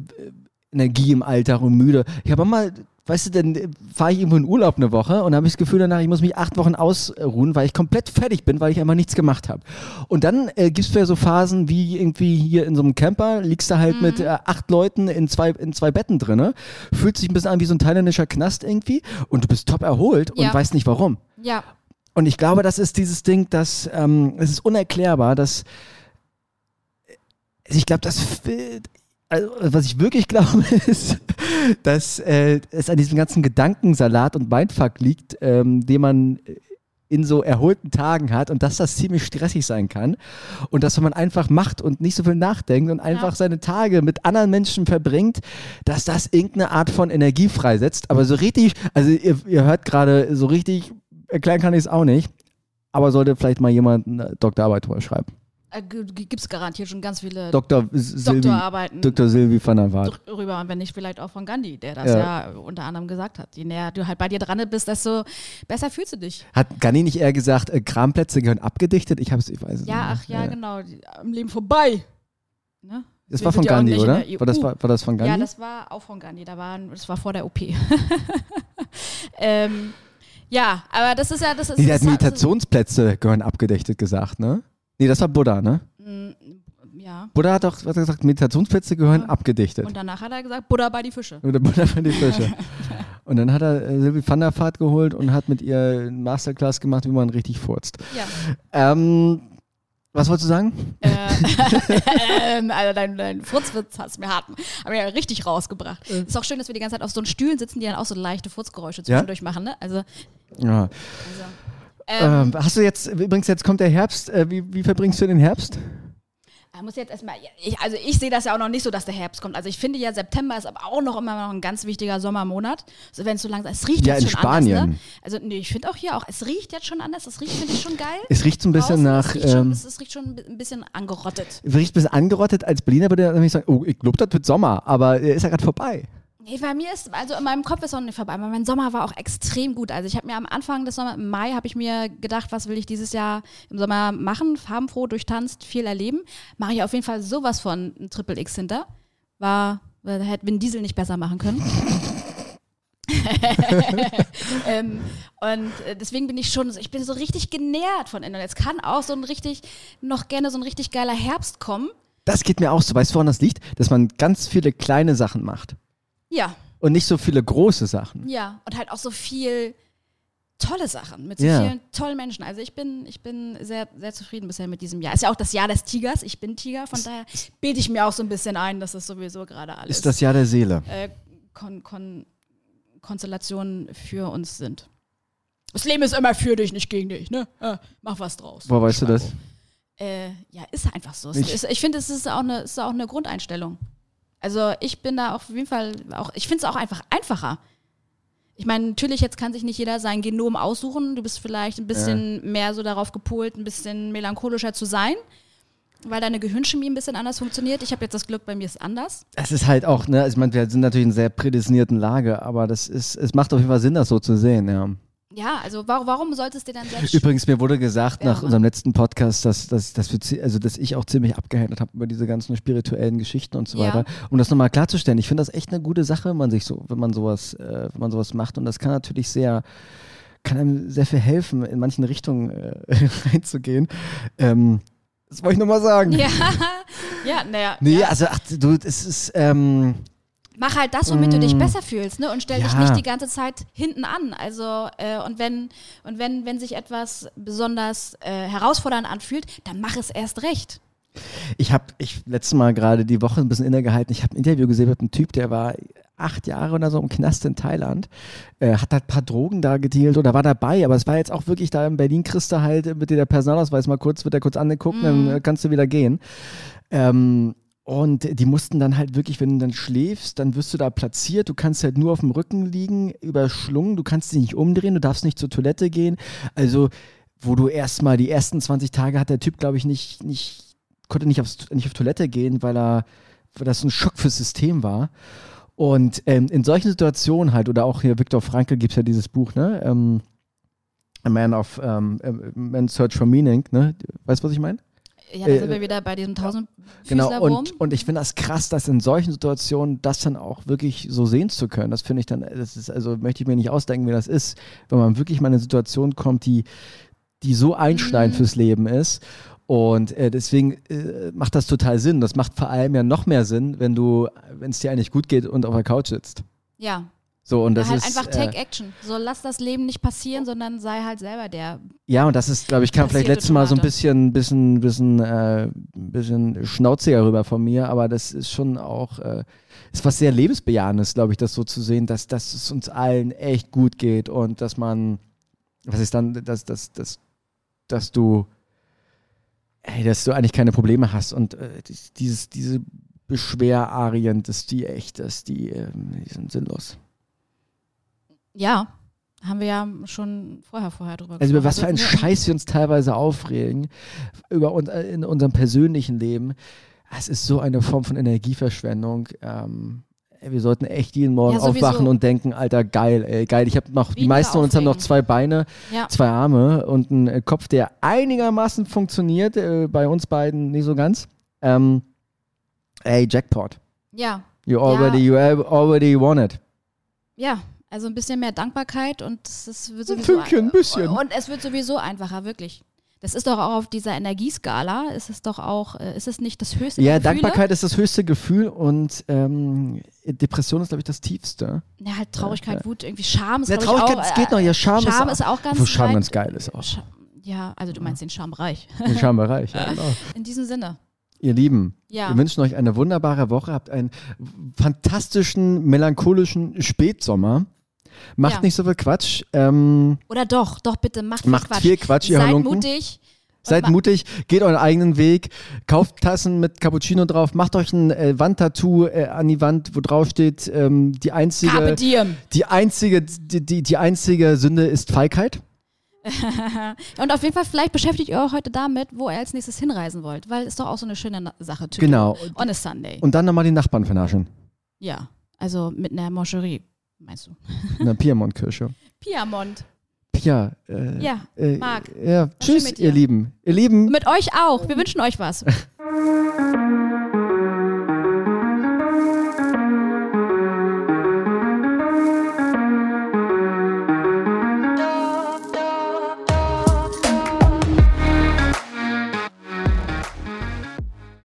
Energie im Alltag und müde. Ich habe mal weißt du, dann fahre ich irgendwo in Urlaub eine Woche und habe ich das Gefühl danach, ich muss mich acht Wochen ausruhen, weil ich komplett fertig bin, weil ich einfach nichts gemacht habe. Und dann äh, gibt es ja so Phasen wie irgendwie hier in so einem Camper, liegst du halt mhm. mit äh, acht Leuten in zwei, in zwei Betten drin, fühlt sich ein bisschen an wie so ein thailändischer Knast irgendwie und du bist top erholt und ja. weißt nicht warum. Ja. Und ich glaube, das ist dieses Ding, dass ähm, es ist unerklärbar, dass ich glaube, das also, was ich wirklich [LAUGHS] glaube, ist, dass äh, es an diesem ganzen Gedankensalat und Mindfuck liegt, ähm, den man in so erholten Tagen hat und dass das ziemlich stressig sein kann und dass wenn man einfach macht und nicht so viel nachdenkt und einfach ja. seine Tage mit anderen Menschen verbringt, dass das irgendeine Art von Energie freisetzt. Aber so richtig, also ihr, ihr hört gerade, so richtig erklären kann ich es auch nicht, aber sollte vielleicht mal jemand eine Doktorarbeit drüber schreiben. Äh, Gibt es garantiert schon ganz viele Dr. Doktorarbeiten Dr. Silvi van der Waart. Drüber, und wenn nicht vielleicht auch von Gandhi, der das ja. ja. unter anderem gesagt hat. Je näher du halt bei dir dran bist, desto besser fühlst du dich. Hat Gandhi nicht eher gesagt, äh, Kramplätze gehören abgedichtet? Ich hab's, ich weiß es ja, nicht. Ach ja, ja, genau. Am Leben vorbei. Ne? Das war von Gandhi, oder? War das, war, war das von Gandhi? Ja, das war auch von Gandhi. Da war, das war vor der OP. [LAUGHS] ähm, ja, aber das ist ja. Das ist, nee, der hat Meditationsplätze gehören abgedichtet gesagt, ne? Nee, das war Buddha, ne? Mm, ja. Buddha hat doch was er gesagt, Meditationsplätze gehören ja. abgedichtet. Und danach hat er gesagt, Buddha bei die Fische. Oder Buddha bei die Fische. [LAUGHS] und dann hat er äh, Silvi van der Vaart geholt und hat mit ihr eine Masterclass gemacht, wie man richtig furzt. Ja. Ähm, was wolltest du sagen? Äh, [LAUGHS] [LAUGHS] ähm, also dein, dein Furzwitz hast mir hart, hab mir richtig rausgebracht. Äh. Ist auch schön, dass wir die ganze Zeit auf so einen Stühlen sitzen, die dann auch so leichte Furzgeräusche zwischendurch ja? machen. Ne? Also, ja. Also. Ähm, ähm, hast du jetzt, übrigens, jetzt kommt der Herbst. Äh, wie, wie verbringst du den Herbst? Ich muss jetzt erstmal, ich, also ich sehe das ja auch noch nicht so, dass der Herbst kommt. Also ich finde ja, September ist aber auch noch immer noch ein ganz wichtiger Sommermonat. Also wenn es so langsam, es riecht ja, jetzt schon Spanien. anders. Ne? Also nee, ich finde auch hier auch, es riecht jetzt schon anders. Es riecht, finde ich schon geil. Es riecht so ein bisschen Draußen, nach. Es riecht, schon, ähm, es, es riecht, schon, ein bisschen angerottet. Es riecht ein bisschen angerottet. Als Berliner würde ich sagen, oh, ich glaube, das wird Sommer, aber er ist ja gerade vorbei. Nee, bei mir ist, also in meinem Kopf ist auch nicht vorbei, mein Sommer war auch extrem gut. Also ich habe mir am Anfang des Sommers, im Mai, habe ich mir gedacht, was will ich dieses Jahr im Sommer machen? Farbenfroh, durchtanzt, viel erleben. Mache ich auf jeden Fall sowas von ein Triple X hinter. War, hätte Vin Diesel nicht besser machen können. [LAUGHS] ähm, und äh, deswegen bin ich schon, ich bin so richtig genährt von innen. Jetzt kann auch so ein richtig, noch gerne so ein richtig geiler Herbst kommen. Das geht mir auch so. Weißt du, woran das liegt? Dass man ganz viele kleine Sachen macht. Ja. Und nicht so viele große Sachen. Ja, und halt auch so viel tolle Sachen mit so ja. vielen tollen Menschen. Also ich bin, ich bin sehr, sehr zufrieden bisher mit diesem Jahr. Ist ja auch das Jahr des Tigers. Ich bin Tiger, von daher bilde ich mir auch so ein bisschen ein, dass es sowieso gerade alles. Ist das Jahr der Seele. Äh, Kon Kon Konstellationen für uns sind. Das Leben ist immer für dich, nicht gegen dich, ne? Äh, mach was draus. Wo weißt du das? Äh, ja, ist einfach so. Ich, ich finde, es ist auch, eine, ist auch eine Grundeinstellung. Also ich bin da auf jeden Fall auch, ich finde es auch einfach einfacher. Ich meine, natürlich, jetzt kann sich nicht jeder sein Genom aussuchen. Du bist vielleicht ein bisschen ja. mehr so darauf gepolt, ein bisschen melancholischer zu sein, weil deine Gehirnchemie ein bisschen anders funktioniert. Ich habe jetzt das Glück, bei mir ist anders. Es ist halt auch, ne, ich meine, wir sind natürlich in einer sehr prädestinierten Lage, aber das ist, es macht auf jeden Fall Sinn, das so zu sehen, ja. Ja, also warum, warum sollte es dir dann selbst [LAUGHS] Übrigens, mir wurde gesagt nach unserem letzten Podcast, dass, dass, dass, wir, also, dass ich auch ziemlich abgehängt habe über diese ganzen spirituellen Geschichten und so ja. weiter. Um das nochmal klarzustellen, ich finde das echt eine gute Sache, wenn man sich so, wenn man sowas, äh, wenn man sowas macht. Und das kann natürlich sehr, kann einem sehr viel helfen, in manchen Richtungen äh, [LAUGHS] reinzugehen. Ähm, das wollte ich nochmal sagen. Ja, [LAUGHS] ja, naja. Nee, ja. also ach, du, es ist, ähm, Mach halt das, womit mm. du dich mm. besser fühlst, ne? Und stell ja. dich nicht die ganze Zeit hinten an. Also, äh, und wenn, und wenn, wenn sich etwas besonders äh, herausfordernd anfühlt, dann mach es erst recht. Ich habe ich letztes Mal gerade die Woche ein bisschen innegehalten. Ich habe ein Interview gesehen mit einem Typ, der war acht Jahre oder so im Knast in Thailand, äh, hat halt ein paar Drogen da gedealt oder war dabei, aber es war jetzt auch wirklich da in Berlin kriegst du halt mit dir der Personalausweis mal kurz, wird er kurz angeguckt, mm. dann äh, kannst du wieder gehen. Ähm, und die mussten dann halt wirklich, wenn du dann schläfst, dann wirst du da platziert. Du kannst halt nur auf dem Rücken liegen, überschlungen. Du kannst dich nicht umdrehen, du darfst nicht zur Toilette gehen. Also, wo du erstmal die ersten 20 Tage hat der Typ, glaube ich, nicht, nicht, konnte nicht, aufs, nicht auf Toilette gehen, weil er, weil das ein Schock fürs System war. Und ähm, in solchen Situationen halt, oder auch hier Viktor Frankl gibt es ja dieses Buch, ne? Ähm, A Man of ähm, A Man Search for Meaning, ne? Weißt du, was ich meine? Ja, da äh, sind wir wieder bei diesem tausend Genau, und, und ich finde das krass, dass in solchen Situationen das dann auch wirklich so sehen zu können. Das finde ich dann, das ist, also möchte ich mir nicht ausdenken, wie das ist, wenn man wirklich mal in eine Situation kommt, die, die so einschneidend mhm. fürs Leben ist. Und äh, deswegen äh, macht das total Sinn. Das macht vor allem ja noch mehr Sinn, wenn du, wenn es dir eigentlich gut geht und auf der Couch sitzt. Ja, so, und das halt ist, einfach Take äh, Action. So lass das Leben nicht passieren, sondern sei halt selber der. Ja, und das ist, glaube ich, kam vielleicht letztes Mal so ein bisschen, bisschen, bisschen, äh, bisschen schnauziger rüber von mir, aber das ist schon auch, äh, ist was sehr lebensbejahendes, glaube ich, das so zu sehen, dass, dass es uns allen echt gut geht und dass man, was ist dann, dass, dass, dass, dass du, ey, dass du eigentlich keine Probleme hast und äh, dieses, diese Beschwerarien, dass die echt, dass die, äh, die sind sinnlos. Ja, haben wir ja schon vorher vorher drüber gesprochen. Also über was für einen Scheiß wir uns teilweise aufregen, über uns, äh, in unserem persönlichen Leben. Es ist so eine Form von Energieverschwendung. Ähm, wir sollten echt jeden Morgen ja, aufwachen und denken, Alter, geil, ey, geil. Ich habe noch, Wie die meisten von uns haben noch zwei Beine, ja. zwei Arme und einen äh, Kopf, der einigermaßen funktioniert, äh, bei uns beiden nicht so ganz. Ähm, ey, Jackpot. Ja. You already, ja. you already won it. Ja, also ein bisschen mehr Dankbarkeit und es wird sowieso ein, Fünkchen, ein bisschen. Und es wird sowieso einfacher, wirklich. Das ist doch auch auf dieser Energieskala, ist es doch auch, äh, ist es nicht das höchste Ja, Gefühle? Dankbarkeit ist das höchste Gefühl und ähm, Depression ist, glaube ich, das tiefste. Ja, halt Traurigkeit, ja, Wut, irgendwie Scham ist, ja, Traurigkeit, es geht noch, ja, Scham, Scham ist, ist auch ganz Wo Scham ganz geil ist auch. Ja, also du meinst den Schambereich. Den Schambereich, ja, [LAUGHS] genau. In diesem Sinne. Ihr Lieben, ja. wir wünschen euch eine wunderbare Woche, habt einen fantastischen, melancholischen Spätsommer. Macht ja. nicht so viel Quatsch. Ähm, Oder doch, doch bitte, macht, macht Quatsch. viel Quatsch, ihr Seid Halunken. mutig. Seid mutig, geht euren eigenen Weg, kauft Tassen mit Cappuccino drauf, macht euch ein äh, Wandtattoo äh, an die Wand, wo drauf steht, ähm, die einzige, die einzige, die, die, die einzige Sünde ist Feigheit. [LAUGHS] und auf jeden Fall, vielleicht beschäftigt ihr euch heute damit, wo ihr als nächstes hinreisen wollt, weil ist doch auch so eine schöne Sache. Genau. On a Sunday. Und dann nochmal die Nachbarn vernaschen. Ja, also mit einer Moncherie meinst du? Eine Piemont-Kirsche. Piemont. Pia. Äh, ja, äh, Marc. Ja, tschüss, ihr Lieben. Ihr Lieben. Mit euch auch. Wir wünschen euch was. [LAUGHS]